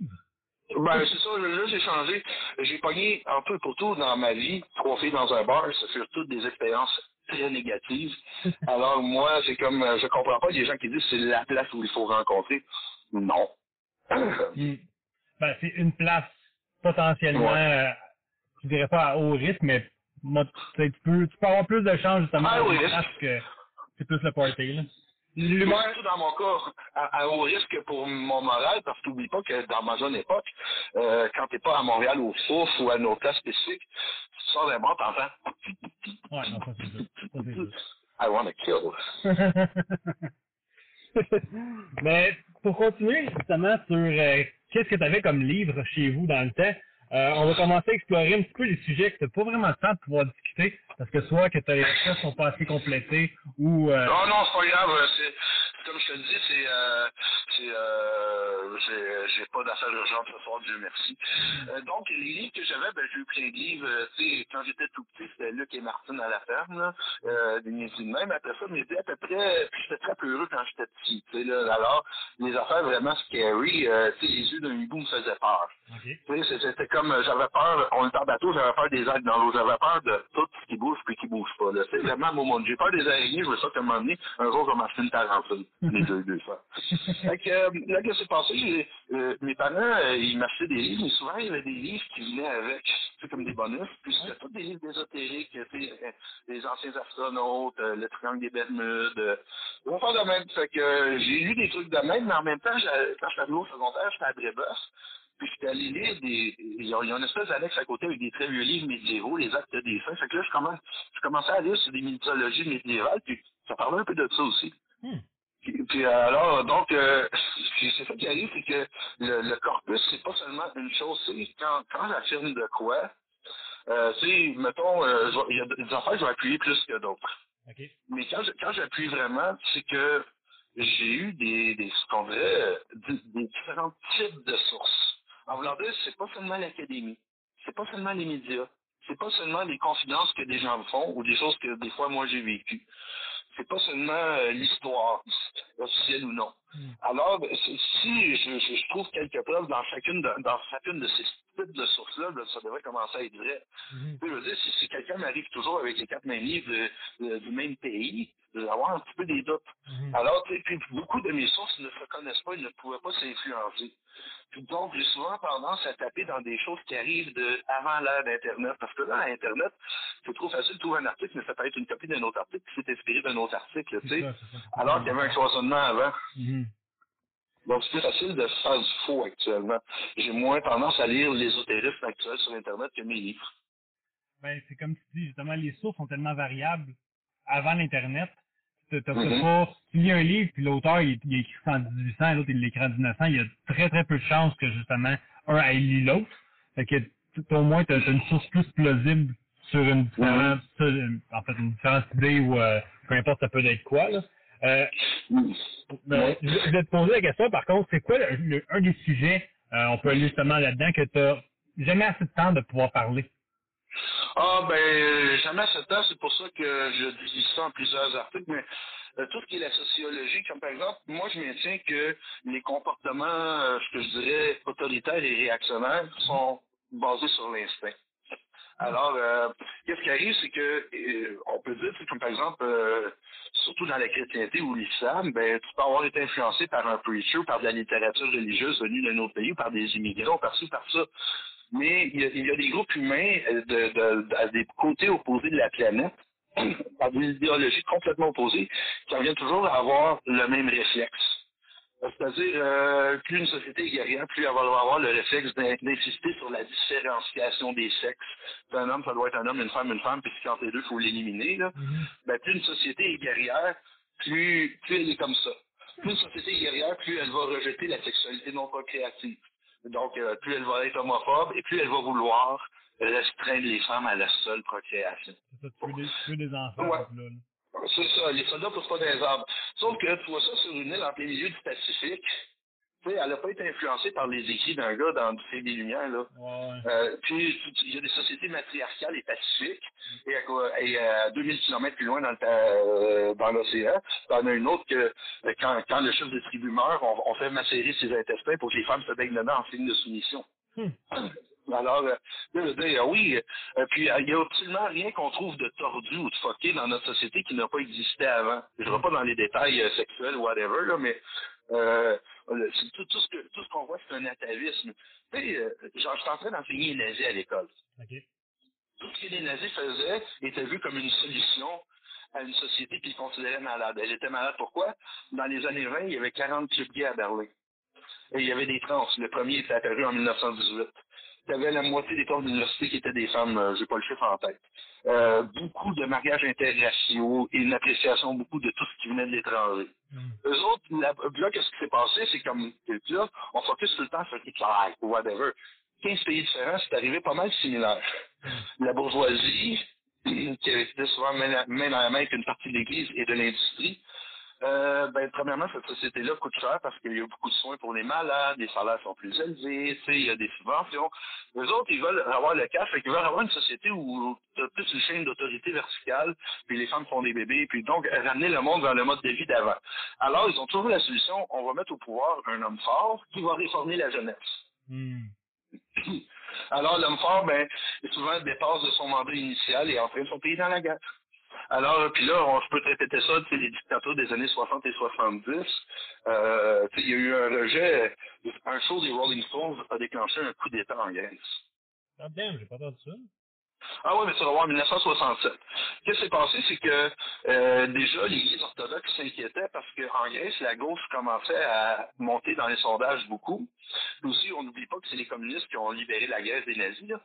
Ben, c'est ça, là, j'ai changé. J'ai pogné un peu pour tout dans ma vie. Trois filles dans un bar, ça furent toutes des expériences très négatives. Alors, moi, c'est comme, euh, je comprends pas les gens qui disent que c'est la place où il faut rencontrer. Non. Ben, c'est une place potentiellement, Ouais. euh, je dirais pas à haut risque, mais moi, tu, sais, tu peux, tu peux avoir plus de chance justement Ah dans oui, place que c'est plus le party. Là. L'humour, surtout dans mon cas, à, à haut risque pour mon moral, parce que n'oublie pas que dans ma jeune époque, euh, quand t'es pas à Montréal au Souffle ou à nos places spécifiques, tu sors d'un bar, t'entends Ouais, non, ça c'est sûr. Ça, c'est sûr. I wanna kill. Mais pour continuer justement sur euh, qu'est-ce que tu avais comme livre chez vous dans le temps, euh, on va commencer à explorer un petit peu les sujets que tu pas vraiment le temps de pouvoir discuter parce que soit que tes recherches sont pas assez complétées ou... Euh... Non, non, c'est pas grave. C'est, comme je te le dis, c'est... Euh, c'est euh, j'ai, pas d'affaires urgentes ce soir, Dieu merci. Euh, donc, les livres que j'avais, ben, j'ai eu plein de livres. Euh, tu sais, quand j'étais tout petit, c'était Luc et Martine à la ferme, là, euh, des de même. Après ça, mais à peu près... Puis j'étais très peureux quand j'étais petit, tu sais, là. Alors, les affaires vraiment scary, euh, tu sais, les yeux d'un hibou me faisaient peur. Okay. Tu sais, c'était comme, euh, j'avais peur, on était en bateau, j'avais peur des algues dans l'eau, j'avais peur de tout ce qui bouge puis qui bouge pas. C'est vraiment mon monde. J'ai peur des araignées, je veux ça comme un moment donné, un jour, je vais m'acheter une tarentule. Les deux, deux fois. fait que, euh, là, qu'est-ce qui s'est passé? Euh, mes parents, euh, ils m'achetaient des livres, mais souvent, il y avait des livres qui venaient avec, sais, comme des bonus, puis c'était tous des livres ésotériques, tu sais, euh, les anciens astronautes, le triangle des Bermudes, on faire de même. Fait que, j'ai lu des trucs de même, mais en même temps, quand j'étais arrivé au secondaire, j'étais à Brébeuf, puis j'étais allé lire des. Il y a, il y a une espèce d'annexe à côté avec des très vieux livres médiévaux, les actes des saints. Fait que là, je commence, je commençais à lire sur des mythologies médiévales, puis ça parlait un peu de ça aussi. Hmm. Puis, puis, alors, donc, euh, c'est ça qui arrive, c'est que le, le corpus, c'est pas seulement une chose, c'est quand, quand j'affirme de quoi, euh, tu sais, mettons, euh, il y a des affaires que je vais appuyer plus que d'autres. Mais quand je- quand j'appuie vraiment, c'est que j'ai eu des, des ce qu'on dirait, des, des différents types de sources. En voulant dire, c'est pas seulement l'académie, c'est pas seulement les médias, c'est pas seulement les confidences que des gens me font ou des choses que des fois moi j'ai vécues. C'est pas seulement euh, l'histoire, officielle ou non. Alors, ben, si je, trouve quelques preuves dans chacune de, dans chacune de ces types de sources-là, ça devrait commencer à être vrai. Mhm. Je veux dire, si, si quelqu'un m'arrive toujours avec les quatre mêmes livres de- de- du même pays, je vais avoir un petit peu des doutes. Mhm. Alors, puis beaucoup de mes sources ne se reconnaissent pas, ils ne pouvaient pas s'influencer. Puis donc, j'ai souvent tendance à taper dans des choses qui arrivent de avant l'ère d'Internet. Parce que là, Internet, c'est trop facile de trouver un article, mais ça peut être une copie d'un autre article qui s'est inspiré d'un autre article, tu sais. Alors qu'il y avait un cloisonnement avant. Mhm. Donc, c'est plus facile de faire du faux actuellement. J'ai moins tendance à lire l'ésotérisme actuel sur Internet que mes livres. Ben, c'est comme tu dis, justement, les sources sont tellement variables avant l'Internet. T'as t'as Mhm. pas, tu lis un livre, puis l'auteur, il, il écrit en 1800, l'autre, il l'écrit en 1900, il y a très, très peu de chances que, justement, un ait lu l'autre. Fait que, au moins, t'as t'as une source plus plausible sur une différente, une- en fait, une différente idée ou, euh, peu importe, ça peut être quoi, là. Euh, Ouais. je vais te poser la question, par contre, c'est quoi le- le- un des sujets, euh, on peut aller justement là-dedans, que t'as jamais assez de temps de pouvoir parler? Ah ben jamais assez de temps, c'est pour ça que je dis ça en plusieurs articles, mais euh, tout ce qui est la sociologie, comme par exemple, moi je maintiens que les comportements, euh, ce que je dirais, autoritaires et réactionnaires sont basés sur l'instinct. Alors, euh, qu'est-ce qui arrive, c'est que euh, on peut dire, sais, comme par exemple, euh, surtout dans la chrétienté ou l'islam, ben tu peux avoir été influencé par un preacher, par de la littérature religieuse venue d'un autre pays, ou par des immigrants, par ci, par ça. Mais il y, a, des groupes humains euh, de, de- à des côtés opposés de la planète, par des idéologies complètement opposées, qui reviennent toujours à avoir le même réflexe. C'est-à-dire, euh, plus une société est guerrière, plus elle va avoir le réflexe d'in- d'insister sur la différenciation des sexes. Un homme, ça doit être un homme, une femme, une femme, puis si entre les deux, il faut l'éliminer. Là. Ben, plus une société est guerrière, plus, plus elle est comme ça. Plus une société est guerrière, plus elle va rejeter la sexualité non procréative. Donc, euh, plus elle va être homophobe et plus elle va vouloir restreindre les femmes à la seule procréation. C'est ça, tu veux des, tu veux des enfants, Ouais. là, là. C'est ça, les soldats poussent pas des arbres. Sauf que tu vois ça sur une île en plein milieu du Pacifique. Tu sais, elle n'a pas été influencée par les écrits d'un gars dans du Ciel des Lumières, là. Ouais. Euh, puis, il y a des sociétés matriarcales et pacifiques, et à, et à 2000 km plus loin dans le- euh, dans l'océan, t'en as une autre que euh, quand, quand le chef de tribu meurt, on, on fait macérer ses intestins pour que les femmes se baignent dedans en signe de soumission. Hmm. Alors, euh, là, je veux dire, oui, euh, puis euh, il n'y a absolument rien qu'on trouve de tordu ou de fucké dans notre société qui n'a pas existé avant. Je ne vais pas dans les détails euh, sexuels ou whatever, là, mais tout, tout ce que tout ce qu'on voit, c'est un atavisme. Tu sais, genre, je suis en train d'enseigner les nazis à l'école. Tout ce que les nazis faisaient était vu comme une solution à une société qu'ils considéraient malade. Elle était malade pourquoi? Dans les années 20, il y avait 40 clubs gays à Berlin. Et il y avait des trans. Le premier était apparu en 1918. Il y avait la moitié des profs d'université qui étaient des femmes, euh, j'ai pas le chiffre en tête. Euh, beaucoup de mariages interraciaux et une appréciation beaucoup de tout ce qui venait de l'étranger. Mhm. Eux autres, là, là, qu'est-ce qui s'est passé, c'est comme là, on focus tout le temps sur Hitler ou whatever. 15 pays différents, c'est arrivé pas mal similaire. La bourgeoisie, était souvent main, main dans la main avec une partie de l'Église et de l'industrie. Euh, ben, premièrement, cette société-là coûte cher parce qu'il y a beaucoup de soins pour les malades, les salaires sont plus élevés, tu sais, il y a des subventions. Les autres, ils veulent avoir le cash, fait qu'ils veulent avoir une société où tu as plus une chaîne d'autorité verticale, puis les femmes font des bébés, puis donc ramener le monde vers le mode de vie d'avant. Alors, ils ont trouvé la solution, on va mettre au pouvoir un homme fort qui va réformer la jeunesse. Hmm. Alors, l'homme fort, ben, souvent dépasse de son mandat initial et entraîne son pays dans la guerre. Alors, puis là, on, je peux te répéter ça, tu sais, les dictateurs des années 60 et 70, euh, tu sais, il y a eu un rejet, un show des Rolling Stones a déclenché un coup d'État en Grèce. Ah, damn, j'ai pas entendu ça. Ah oui, mais ça va voir en 1967. Qu'est-ce qui s'est passé, c'est que euh, déjà l'Église orthodoxe s'inquiétait parce qu'en Grèce, la gauche commençait à monter dans les sondages beaucoup. Puis aussi, on n'oublie pas que c'est les communistes qui ont libéré la Grèce des nazis. Là.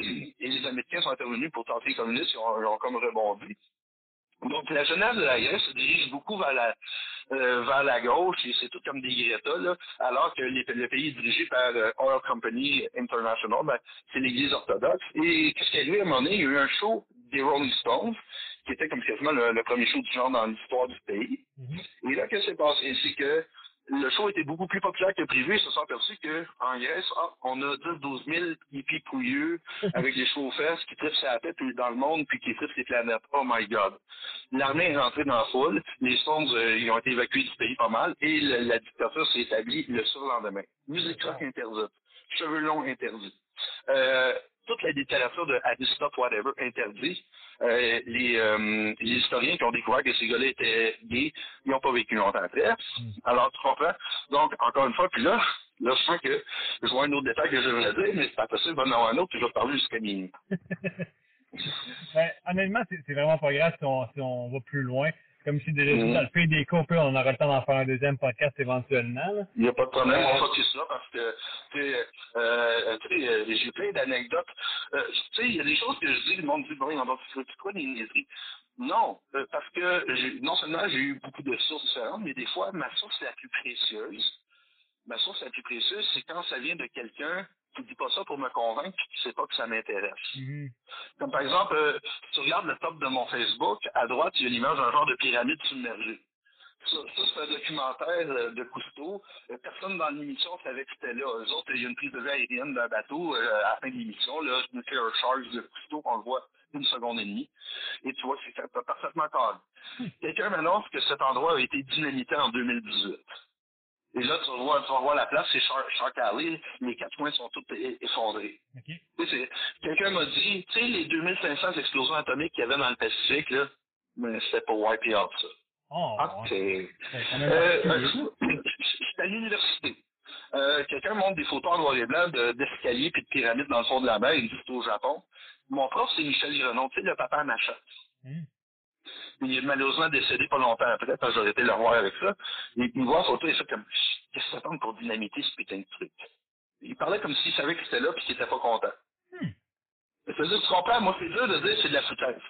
Et les Américains sont intervenus pour tenter les communistes, ils ont, ils ont comme rebondi. Donc, la jeunesse de la Grèce se dirige beaucoup vers la, euh, vers la gauche, et c'est tout comme des Greta, là, alors que les- le pays est dirigé par euh, Oil Company International, ben, c'est l'Église orthodoxe. Et qu'est-ce qu'il y a eu à un moment donné? Il y a eu un show des Rolling Stones, qui était comme quasiment le, le premier show du genre dans l'histoire du pays. Mhm. Et là, qu'est-ce qui s'est passé? C'est que le show était beaucoup plus populaire que prévu. Ils se sont aperçus qu'en Grèce, ah, on a 10-12 000 hippies pouilleux avec aux fesses qui trippent sa tête dans le monde puis qui trippent les planètes. Oh my God. L'armée est rentrée dans la foule. Les Stones, euh, ils ont été évacués du pays pas mal et la dictature s'est établie le surlendemain. Musique rock interdite. Cheveux longs interdits. Euh, toute la littérature de Aristote, whatever, interdit. Euh, les, euh, les historiens qui ont découvert que ces gars-là étaient gays, ils n'ont pas vécu longtemps après. Alors, tu comprends? Donc, encore une fois, puis là, là, je sens que je vois un autre détail que je devrais dire, mais c'est pas possible, va en avoir un autre, puis je vais parler jusqu'à minuit. Ben, honnêtement, c'est c'est vraiment pas grave si on, si on va plus loin. Comme si déjà Mhm. dans le PDK, on peut- on aura le temps d'en faire un deuxième podcast éventuellement. là. Il n'y a pas de problème, on va focus là parce que, tu sais, euh, euh, j'ai plein d'anecdotes. Euh, tu sais, il y a des choses que je dis, le monde dit, bon, on va faire quoi des niaiseries? Non, euh, parce que non seulement j'ai eu beaucoup de sources différentes, mais des fois, ma source la plus précieuse, ma source la plus précieuse, c'est quand ça vient de quelqu'un qui dit pas ça pour me convaincre puis qui sait pas que ça m'intéresse. Mhm. Comme par exemple, euh, tu regardes le top de mon Facebook, à droite, il y a l'image d'un genre de pyramide submergée. Ça, ça, c'est un documentaire euh, de Cousteau. Euh, Personne dans l'émission savait que c'était là. Eux autres, il y a une prise de vue aérienne d'un bateau euh, à la fin de l'émission. Là, Nuclear Charge de Cousteau, on le voit une seconde et demie. Et tu vois c'est fait parfaitement cadré. Quelqu'un m'annonce que cet endroit a été dynamité en 2018. Et là, tu voir, tu vas voir la place, c'est Shark, Alley. Les quatre coins sont tous effondrés. OK. Tu sais, c'est- Quelqu'un m'a dit, tu sais, les 2500 explosions atomiques qu'il y avait dans le Pacifique, là, mais c'était pour wiper out ça. Oh, Ah, c'est... Même Euh, euh, J'étais à l'université. Euh, Quelqu'un montre des photos en noir et blanc de- d'escaliers puis de pyramides dans le fond de la mer. Il dit c'est au Japon. Mon prof, c'est Michel Grenon, tu sais, le papa à. Mhm. Il est malheureusement décédé pas longtemps après, que j'aurais été le revoir avec ça. Il, il voit la photo et il fait comme Qu'est-ce que ça tente pour dynamiter ce putain de truc? Il parlait comme s'il savait que c'était là puis qu'il était pas content. Hmm. C'est-à-dire, tu comprends, moi, c'est dur de dire c'est de la foutaise.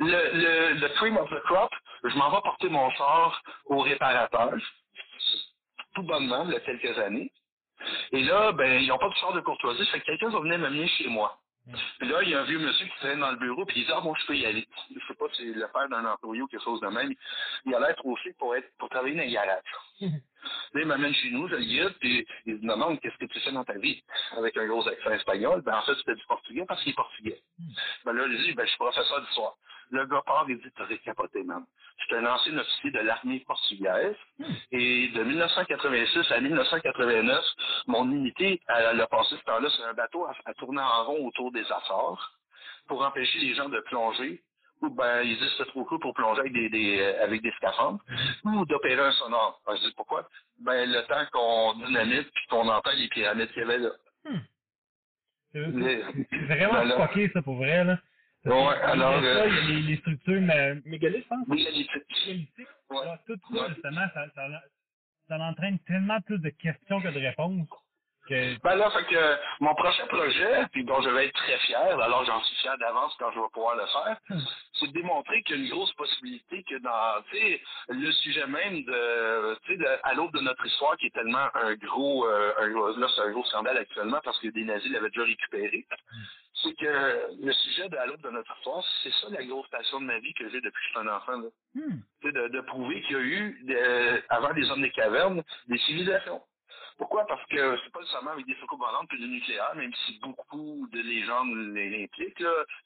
Le, le, le cream of the crop, je m'en vais porter mon char au réparateur, tout bonnement, il y a quelques années. Et là, ben, ils n'ont pas de char de courtoisie, fait que quelqu'un va venir m'amener chez moi. Puis là, il y a un vieux monsieur qui traîne dans le bureau, puis il dit, ah, bon, je peux y aller. Je sais pas si c'est le père d'un employé ou quelque chose de même. Il a l'air trop chic pour être, pour travailler dans un garage. Là, il m'amène chez nous, je le guide, puis il me demande qu'est-ce que tu fais dans ta vie? Avec un gros accent espagnol. Ben, en fait, c'était du portugais parce qu'il est portugais. Ben là, je dis, ben, je suis professeur d'histoire. Le gars part et dit, t'as capoté, man. Je suis un ancien officier de l'armée portugaise. Et de 1986 à 1989, mon unité, elle, a passé ce temps-là sur un bateau à, à tourner en rond autour des Açores pour empêcher les gens de plonger ou ben ils disent c'est trop cool pour plonger avec des, des euh, avec des scaphandres ou d'opérer un sonore. Ben, je dis pourquoi? Ben le temps qu'on dynamite puis qu'on entend les pyramides qu'il y avait là. C'est Les- c'est vraiment Ben là- ça, pour vrai, là. Ouais, alors, euh, ça, a les, les structures mé- mégalithes, je pense. Mégalithique. Mégalithiques. Ouais. Là, tout ça, justement, ça, ça, ça entraîne tellement plus de questions que de réponses Ben là, fait que euh, mon prochain projet, puis dont je vais être très fier, alors j'en suis fier d'avance quand je vais pouvoir le faire, c'est de démontrer qu'il y a une grosse possibilité que dans, tu sais, le sujet même de, tu sais, de- à l'aube de notre histoire, qui est tellement un gros, euh, un gros- là c'est un gros scandale actuellement parce que des nazis l'avaient déjà récupéré. c'est que le sujet de l'aube de notre histoire, c'est ça la grosse passion de ma vie que j'ai depuis que je suis un enfant. Là. Hmm. C'est de, de prouver qu'il y a eu, de- avant les hommes des cavernes, des civilisations. Pourquoi? Parce que c'est pas nécessairement avec des volantes puis du nucléaire, même si beaucoup de légendes l'impliquent.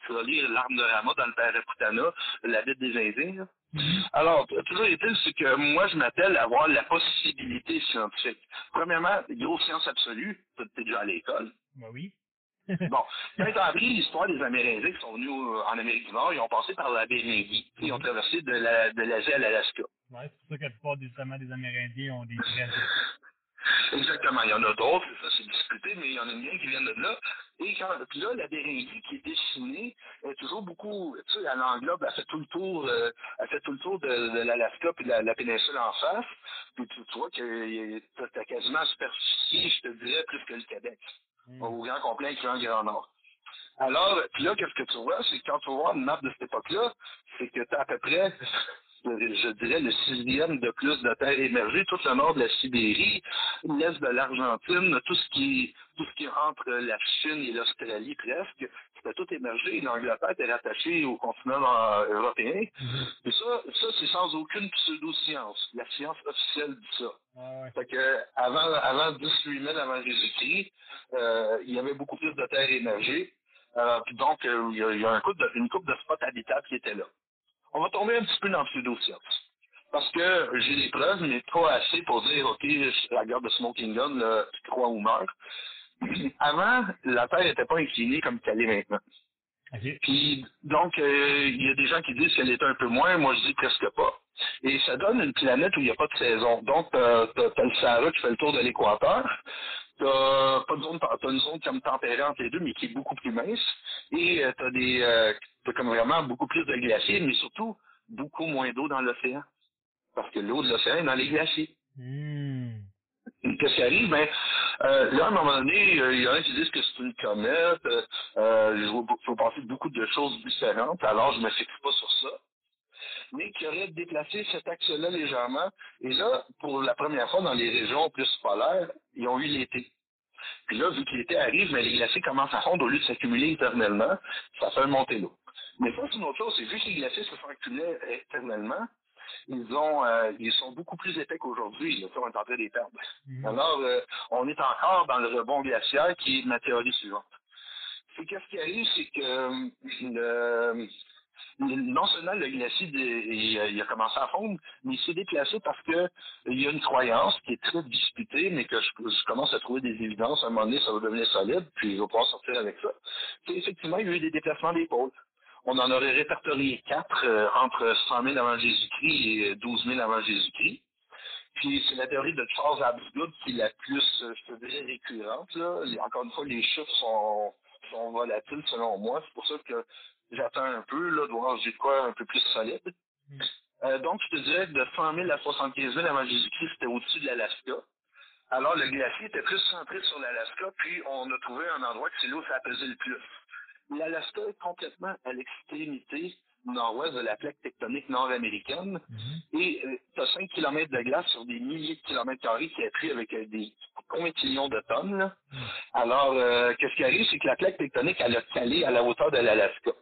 Tu vas lire l'arme de Rama dans le Père Putana, la Bible des Indiens. là. Mhm. Alors, toujours est-il, c'est que moi, je m'appelle à avoir la possibilité scientifique. Premièrement, grosse science absolue, tu es déjà à l'école. Ben oui. Bon, quand t'as appris l'histoire des Amérindiens qui sont venus euh, en Amérique du Nord, ils ont passé par la Béringie. Ils ont traversé de la- de l'Asie à l'Alaska. Ouais, c'est pour ça que la plupart des, des Amérindiens ont des. Exactement. Il y en a d'autres, ça c'est discuté, mais il y en a une gang qui viennent de là. Et quand, puis là, la Béringie qui est dessinée est toujours beaucoup, tu sais, elle englobe, elle fait tout le tour, euh, elle fait tout le tour de, de l'Alaska puis de la, la péninsule en face. Puis tu, tu vois que t'as quasiment superficie, je te dirais, plus que le Québec. Hmm. Au grand complet, incluant le Grand Nord. Alors, puis là, qu'est-ce que tu vois? C'est que quand tu vois une map de cette époque-là, c'est que tu as à peu près, je dirais, le sixième de plus de terres émergées, tout le nord de la Sibérie, l'est de l'Argentine, tout ce qui tout ce qui est entre la Chine et l'Australie presque, c'était tout émergé. L'Angleterre était rattachée au continent euh, européen. Et ça, ça c'est sans aucune pseudo-science. La science officielle dit ça. Ah ouais. Fait que avant, avant 18 000 avant Jésus-Christ, euh, il y avait beaucoup plus de terres émergées. Euh, donc, il y a, il y a un couple de, une coupe de spots habitables qui étaient là. On va tomber un petit peu dans le pseudo-science. Parce que j'ai des preuves, mais pas assez pour dire, OK, la guerre de Smoking Gun, là, tu crois ou meurs. Avant, la Terre n'était pas inclinée comme qu'elle est maintenant. Puis donc, euh, il y a des gens qui disent qu'elle est un peu moins, moi je dis presque pas. Et ça donne une planète où il n'y a pas de saison. Donc, t'as as, le Sahara qui fait le tour de l'équateur. T'as pas de zone, t'as une zone comme tempérée entre les deux, mais qui est beaucoup plus mince. Et euh, t'as des, euh, t'as comme vraiment beaucoup plus de glaciers, mais surtout beaucoup moins d'eau dans l'océan. Parce que l'eau de l'océan est dans les glaciers. Hmm. Qu'est-ce qui arrive? Ben, euh, là, à un moment donné, euh, il y en a qui disent que c'est une comète. Euh, euh, je vois- faut passer beaucoup de choses différentes, alors je me fixe pas sur ça. Mais qui aurait déplacé cet axe-là légèrement? Et là, pour la première fois dans les régions plus polaires, ils ont eu l'été. Puis là, vu que l'été arrive, ben, les glaciers commencent à fondre au lieu de s'accumuler éternellement, ça fait monter l'eau. Mais ça, c'est une autre chose, c'est vu que les glaciers se sont accumulés éternellement, ils ont euh, ils sont beaucoup plus épais qu'aujourd'hui. On est en train de les perdre. Mhm. Alors, euh, on est encore dans le rebond glaciaire qui est ma théorie suivante. C'est qu'est-ce qui arrive, c'est que euh, le- non seulement le glacier il, a- il a commencé à fondre, mais il s'est déplacé parce que il y a une croyance qui est très disputée, mais que je, je commence à trouver des évidences. À un moment donné, ça va devenir solide, puis je vais pouvoir sortir avec ça. C'est effectivement, il y a eu des déplacements des pôles. On en aurait répertorié quatre euh, entre 100 000 avant Jésus-Christ et 12 000 avant Jésus-Christ. Puis c'est la théorie de Charles Absgood qui est la plus, euh, je te dirais, récurrente. Là. Encore une fois, les chiffres sont, sont volatiles selon moi. C'est pour ça que j'attends un peu là, de voir j'ai quoi un peu plus solide. Mm. Euh, donc, je te dirais que de 100 000 à 75 000 avant Jésus-Christ, c'était au-dessus de l'Alaska. Alors, le glacier était plus centré sur l'Alaska, puis on a trouvé un endroit que c'est là où ça a pesé le plus. L'Alaska est complètement à l'extrémité nord-ouest de la plaque tectonique nord-américaine. Mhm. Et tu as 5 km de glace sur des milliers de kilomètres carrés qui est pris avec euh, des combien de millions de tonnes. là. Alors, euh, qu'est-ce qui arrive, c'est que la plaque tectonique, elle a calé à la hauteur de l'Alaska.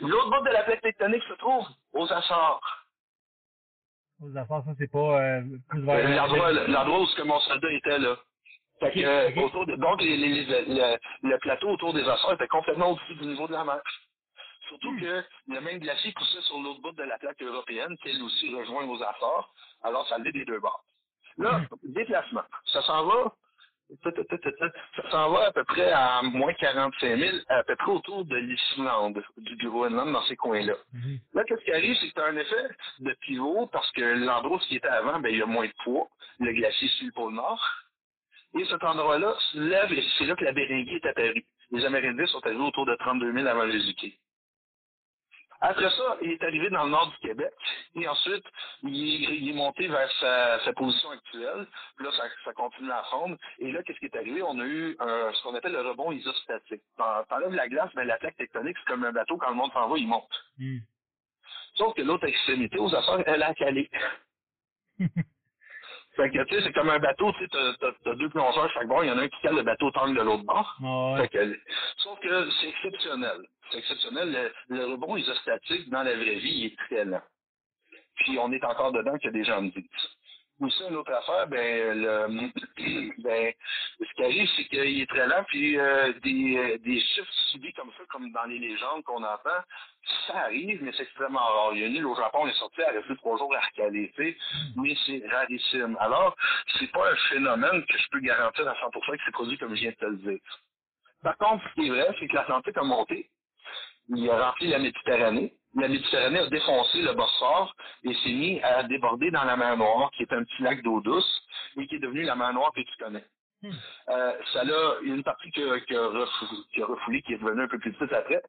L'autre bout de la plaque tectonique se trouve aux Açores. Aux affaires, ça, c'est pas euh. Euh, l'endroit où ce que mon soldat était là. Fait que, Ok, euh, ok. autour de- donc, les- les- les- le, le plateau autour des Açores était complètement au-dessus du niveau de la mer. Surtout Hmm. que le même glacier poussait sur l'autre bout de la plaque européenne, qui elle aussi rejoint aux Açores. Alors, ça allait des deux bords. Là, déplacement. Ça s'en va. Ça s'en va à peu près à moins 45 000, à peu près autour de l'Islande, du Groenland, dans ces coins-là. Mhm. Là, qu'est-ce qui arrive, c'est que tu as un effet de pivot parce que l'endroit qui était avant, ben, il y a moins de poids. Le glacier sur le pôle Nord. Et cet endroit-là se lève et c'est là que la Béringie est apparue. Les Amérindiens sont arrivés autour de 32 000 avant Jésus-Christ. Après ça, il est arrivé dans le nord du Québec et ensuite, il, est- il est monté vers sa, sa position actuelle. Puis là, ça, ça continue à fondre. Et là, qu'est-ce qui est arrivé? On a eu un- ce qu'on appelle le rebond isostatique. T'en- T'enlèves la glace, mais la plaque tectonique, c'est comme un bateau, quand le monde s'en va, il monte. Mhm. Sauf que l'autre extrémité, aux affaires, elle a calé. Fait que, tu sais, c'est comme un bateau, tu sais, t'as, t'as, t'as deux plongeurs chaque bord, il y en a un qui cale le bateau tangue de l'autre bord. Ah ouais. Fait que, sauf que c'est exceptionnel. C'est exceptionnel. Le, le rebond isostatique dans la vraie vie, il est très lent. Puis on est encore dedans que des gens me disent. Aussi, une autre affaire, ben, le, ben, ce qui arrive, c'est qu'il est très lent, puis euh, des, euh, des chiffres subis comme ça, comme dans les légendes qu'on entend, ça arrive, mais c'est extrêmement rare. Il y a une île au Japon, on est sorti à rester trois jours à recaler, mais c'est rarissime. Alors, c'est pas un phénomène que je peux garantir à 100% que c'est produit comme je viens de te le dire. Par contre, ce qui est vrai, c'est que l'Atlantique a monté, il a rempli la Méditerranée. La Méditerranée a défoncé le Bosphore et s'est mis à déborder dans la mer Noire, qui est un petit lac d'eau douce, et qui est devenu la mer Noire que tu connais. Hmm. Euh, ça a il y a une partie qui a, qui, a refoulé, qui a refoulé, qui est devenue un peu plus petite après,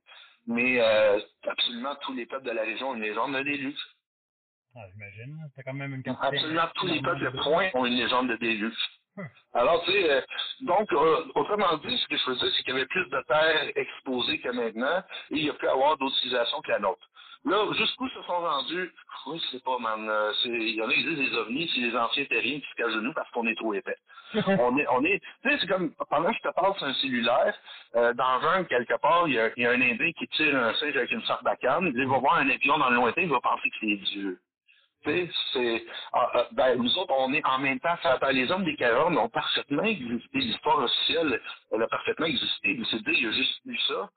mais euh, absolument tous les peuples de la région ont une légende de déluge. Ah, j'imagine. C'est quand même une quantité. Absolument tous les peuples de point ont une légende de déluge. Hmm. Alors, tu sais, euh, donc, euh, autrement dit, ce que je veux dire, c'est qu'il y avait plus de terres exposées que maintenant, et il y a pu avoir d'autres civilisations que la nôtre. Là, jusqu'où se sont rendus, oui, je sais pas, man, euh, c'est- il y en a qui disent les ovnis, c'est les anciens terriens qui se cachent de nous parce qu'on est trop épais. on est, on est, tu sais, c'est comme, pendant que je te parle sur un cellulaire, euh, dans un, quelque part, il y, a, il y a un Indien qui tire un singe avec une sarbacane, il va voir un épion dans le lointain, il va penser que c'est Dieu. Tu sais, c'est, ah, ah, ben, nous autres, on est en même temps Les hommes des cavernes ont parfaitement existé. L'histoire officielle, elle a parfaitement existé. Mais c'est il y a juste eu ça.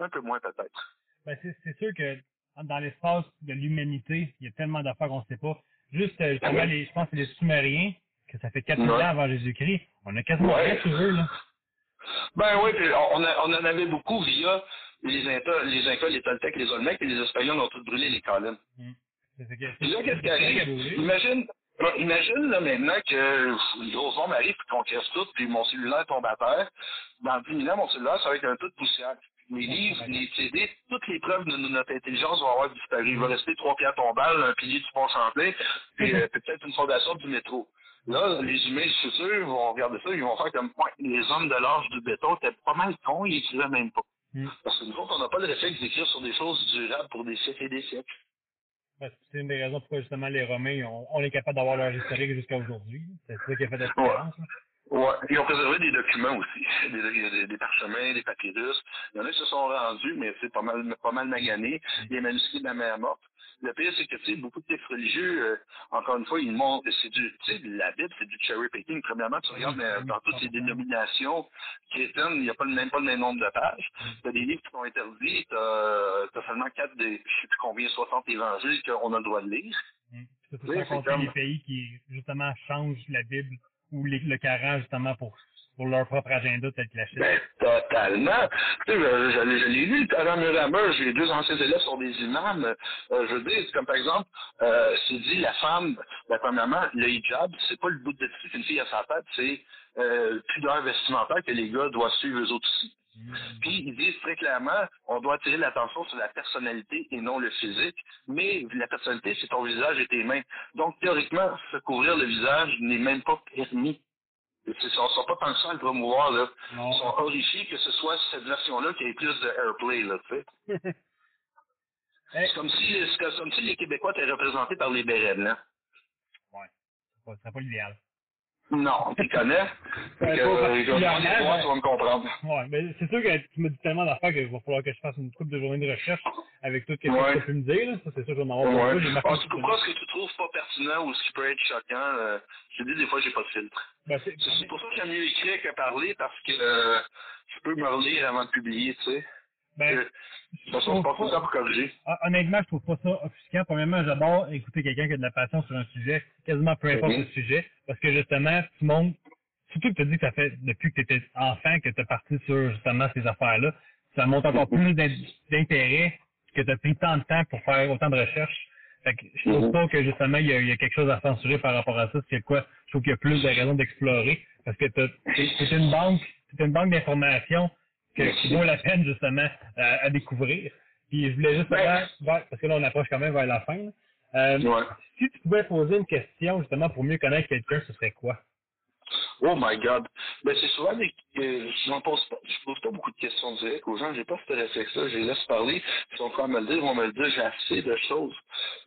Un peu moins, peut-être. Ben, c'est, c'est sûr que dans l'espace de l'humanité, il y a tellement d'affaires qu'on ne sait pas. Juste, euh, justement, les, je pense que les Sumériens, que ça fait 4000 Ouais. ans avant Jésus-Christ, on a quasiment rien sur eux, là. Ben oui, puis on, a- on en avait beaucoup via les Incas, les Incas, les Toltecs, les Olmecs, et les Espagnols ont tous brûlé les c'est, que- Puis là, qu'est-ce qui arrive? Imagine, imagine là, maintenant que une grosse bombe arrive puis qu'on casse tout, puis mon cellulaire tombe à terre. Dans 10 000 ans, mon cellulaire, ça va être un tout de poussière. Mes livres, les CD, toutes les preuves de notre intelligence vont avoir disparu. Il va rester trois pierres tombales, un pilier du pont Champlain, puis euh, peut-être une fondation du métro. Là, les humains du futur vont regarder ça, ils vont faire comme les hommes de l'âge du béton étaient pas mal cons, ils écrivaient même pas. Hmm. Parce que nous autres, on n'a pas le réflexe d'écrire sur des choses durables pour des siècles et des siècles. Ben, c'est une des raisons pourquoi justement les Romains, on, on est capable d'avoir leur historique jusqu'à aujourd'hui. C'est ça qui a fait la différence. là. Ouais, ils ont préservé des documents aussi, des, des, des parchemins, des papyrus. Il y en a qui se sont rendus, mais c'est pas mal, pas mal magané. Les manuscrits de la mer morte. Le pire, c'est que, tu sais, beaucoup de textes religieux, euh, encore une fois, ils montrent, c'est du, tu sais, la Bible, c'est du cherry picking. Premièrement, tu regardes euh, oui, dans toutes 100%. dénominations chrétiennes, il n'y a pas le même, pas le même nombre de pages. T'as des livres qui sont interdits, t'as, t'as seulement quatre des, je sais plus combien, 60 évangiles qu'on a le droit de lire. Hmm. C'est Oui, ça, sans c'est compter comme- les pays qui, justement, changent la Bible ou le Coran, justement, pour, pour leur propre agenda, tel que la. Ben, totalement. Tu sais, je, je, je l'ai lu, le Coran mur à mur. J'ai deux anciens élèves sont des imams. Euh, je veux dire, comme par exemple, euh, c'est dit la femme, ben, premièrement, le hijab, c'est pas le bout de tissu qu'une fille a sa tête, c'est euh, pudeur vestimentaire que les gars doivent suivre eux autres aussi. Puis ils disent très clairement, on doit attirer l'attention sur la personnalité et non le physique. Mais la personnalité, c'est ton visage et tes mains. Donc théoriquement, se couvrir le visage n'est même pas permis. Ils ne sont pas ça à le promouvoir, là. Non. Ils sont horrifiés que ce soit cette version-là qui ait plus de airplay, là, tu sais. Hey, C'est comme si, c'est comme si les Québécois étaient représentés par les bérets blancs. ouais. C'est pas, c'est pas l'idéal. Non, tu connais. Fait Ouais, que, euh, je vais voir, tu vas me comprendre. Ouais, mais c'est sûr que tu me dis tellement d'affaires qu'il va falloir que je fasse une couple de journées de recherche avec tout ce que Ouais. tu peux me dire, là. Ça, c'est sûr que je vais en avoir Ouais. tout tout cas, ce que tu trouves pas pertinent ou ce qui peut être choquant, euh, je te dis, des fois, j'ai pas de filtre. Ben, c'est- C'est c'est pour ça que j'aime mieux écrire que parler, parce que euh, je peux me relire avant de publier, tu sais. Ben, façon, je tout le pour corriger. honnêtement, je trouve pas ça offusquant. Premièrement, j'adore écouter quelqu'un qui a de la passion sur un sujet, quasiment peu importe Mhm. le sujet, parce que justement, tu montres, surtout que tu as dit que ça fait depuis que tu étais enfant que tu es parti sur justement ces affaires-là, ça montre encore Mhm. plus d'in- d'intérêt que tu as pris tant de temps pour faire autant de recherches. Fait que je trouve Mhm. pas que justement il y, a, il y a quelque chose à censurer par rapport à ça. C'est quoi? Je trouve qu'il y a plus de raisons d'explorer parce que c'est une banque, c'est une banque d'informations que- qui vaut la peine justement à, à découvrir. Puis je voulais juste Ben- savoir, ouais, parce que là on approche quand même vers la fin. là. Euh, Ouais. Si tu pouvais poser une question justement pour mieux connaître quelqu'un, ce serait quoi? Oh my God. Ben, c'est souvent des, euh, je n'en pose pas, je pose pas beaucoup de questions directes aux gens. J'ai pas ce réflexe-là. Je les laisse parler. Ils sont prêts à me le dire, ils vont me le dire. J'ai assez de choses.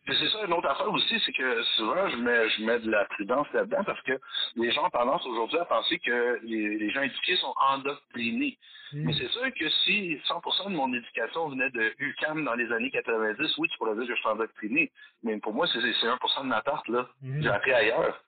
Puis c'est ça, une autre affaire aussi, c'est que souvent, je mets, je mets de la prudence là-dedans parce que les gens ont tendance aujourd'hui à penser que les, les gens éduqués sont endoctrinés. Mm. Mais c'est sûr que si 100% de mon éducation venait de UCAM dans les années 90, oui, tu pourrais dire que je suis endoctriné. Mais pour moi, c'est c'est 1% de ma tarte, là. Mhm. J'ai appris ailleurs.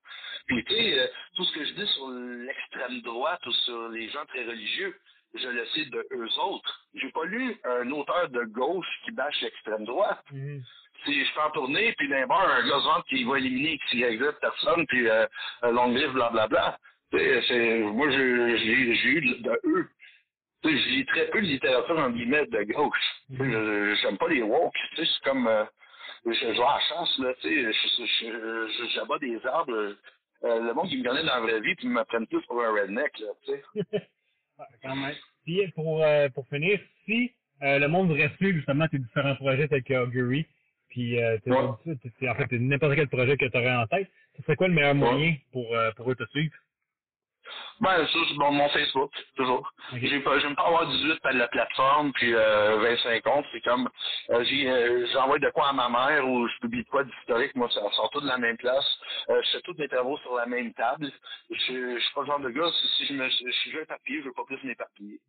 Puis, tu sais, euh, tout ce que je dis sur l'extrême droite ou sur les gens très religieux, je le sais de eux autres. J'ai pas lu un auteur de gauche qui bâche l'extrême droite. Mhm. Si je fais en tournée, puis d'un bord, un gars qui va éliminer qui existe personne, puis euh, un long livre, blablabla. Moi, j'ai eu de, de eux. Je lis très peu de littérature, en guillemets, de gauche. Je- J'aime pas les woke. C'est comme... euh, je, à la chasse, là, tu sais, j'abats des arbres. Euh, le monde qui me connaît dans la vraie vie, puis ils m'apprennent tous pour un redneck, là, tu sais. Quand même. Puis pour, euh, pour finir, si euh, le monde voudrait suivre justement tes différents projets tels que Augury, puis euh, Ouais. en fait n'importe quel projet que tu aurais en tête, ce serait quoi le meilleur moyen pour, euh, pour eux te suivre? Ben, ça, c'est bon, mon Facebook, toujours. Ok. J'ai pas, j'aime pas avoir 18 à la plateforme, puis euh, 25 comptes. C'est comme, euh, j'ai, euh, j'envoie de quoi à ma mère ou je publie de quoi d'historique. Moi, ça sort tout de la même place. Euh, je fais tous mes travaux sur la même table. Je, je suis pas le genre de gars, si, si je me, je suis déjà éparpillé, je veux pas plus m'éparpiller.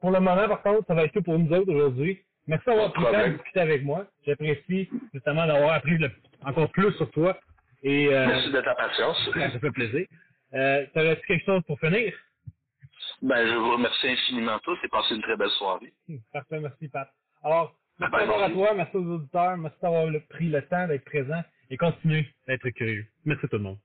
Pour le moment, par contre, ça va être tout pour nous autres aujourd'hui. Merci d'avoir pris le temps de discuter avec moi. J'apprécie justement d'avoir appris le- encore plus sur toi. Et Merci de ta patience. ça fait plaisir. Euh, T'aurais-tu quelque chose pour finir? Ben, je vous remercie infiniment tous et passez une très belle soirée. Hum, Parfait, merci Pat. Alors, merci Ben, à merci. toi, merci aux auditeurs, merci d'avoir pris le temps d'être présent et continuez d'être curieux. Merci tout le monde.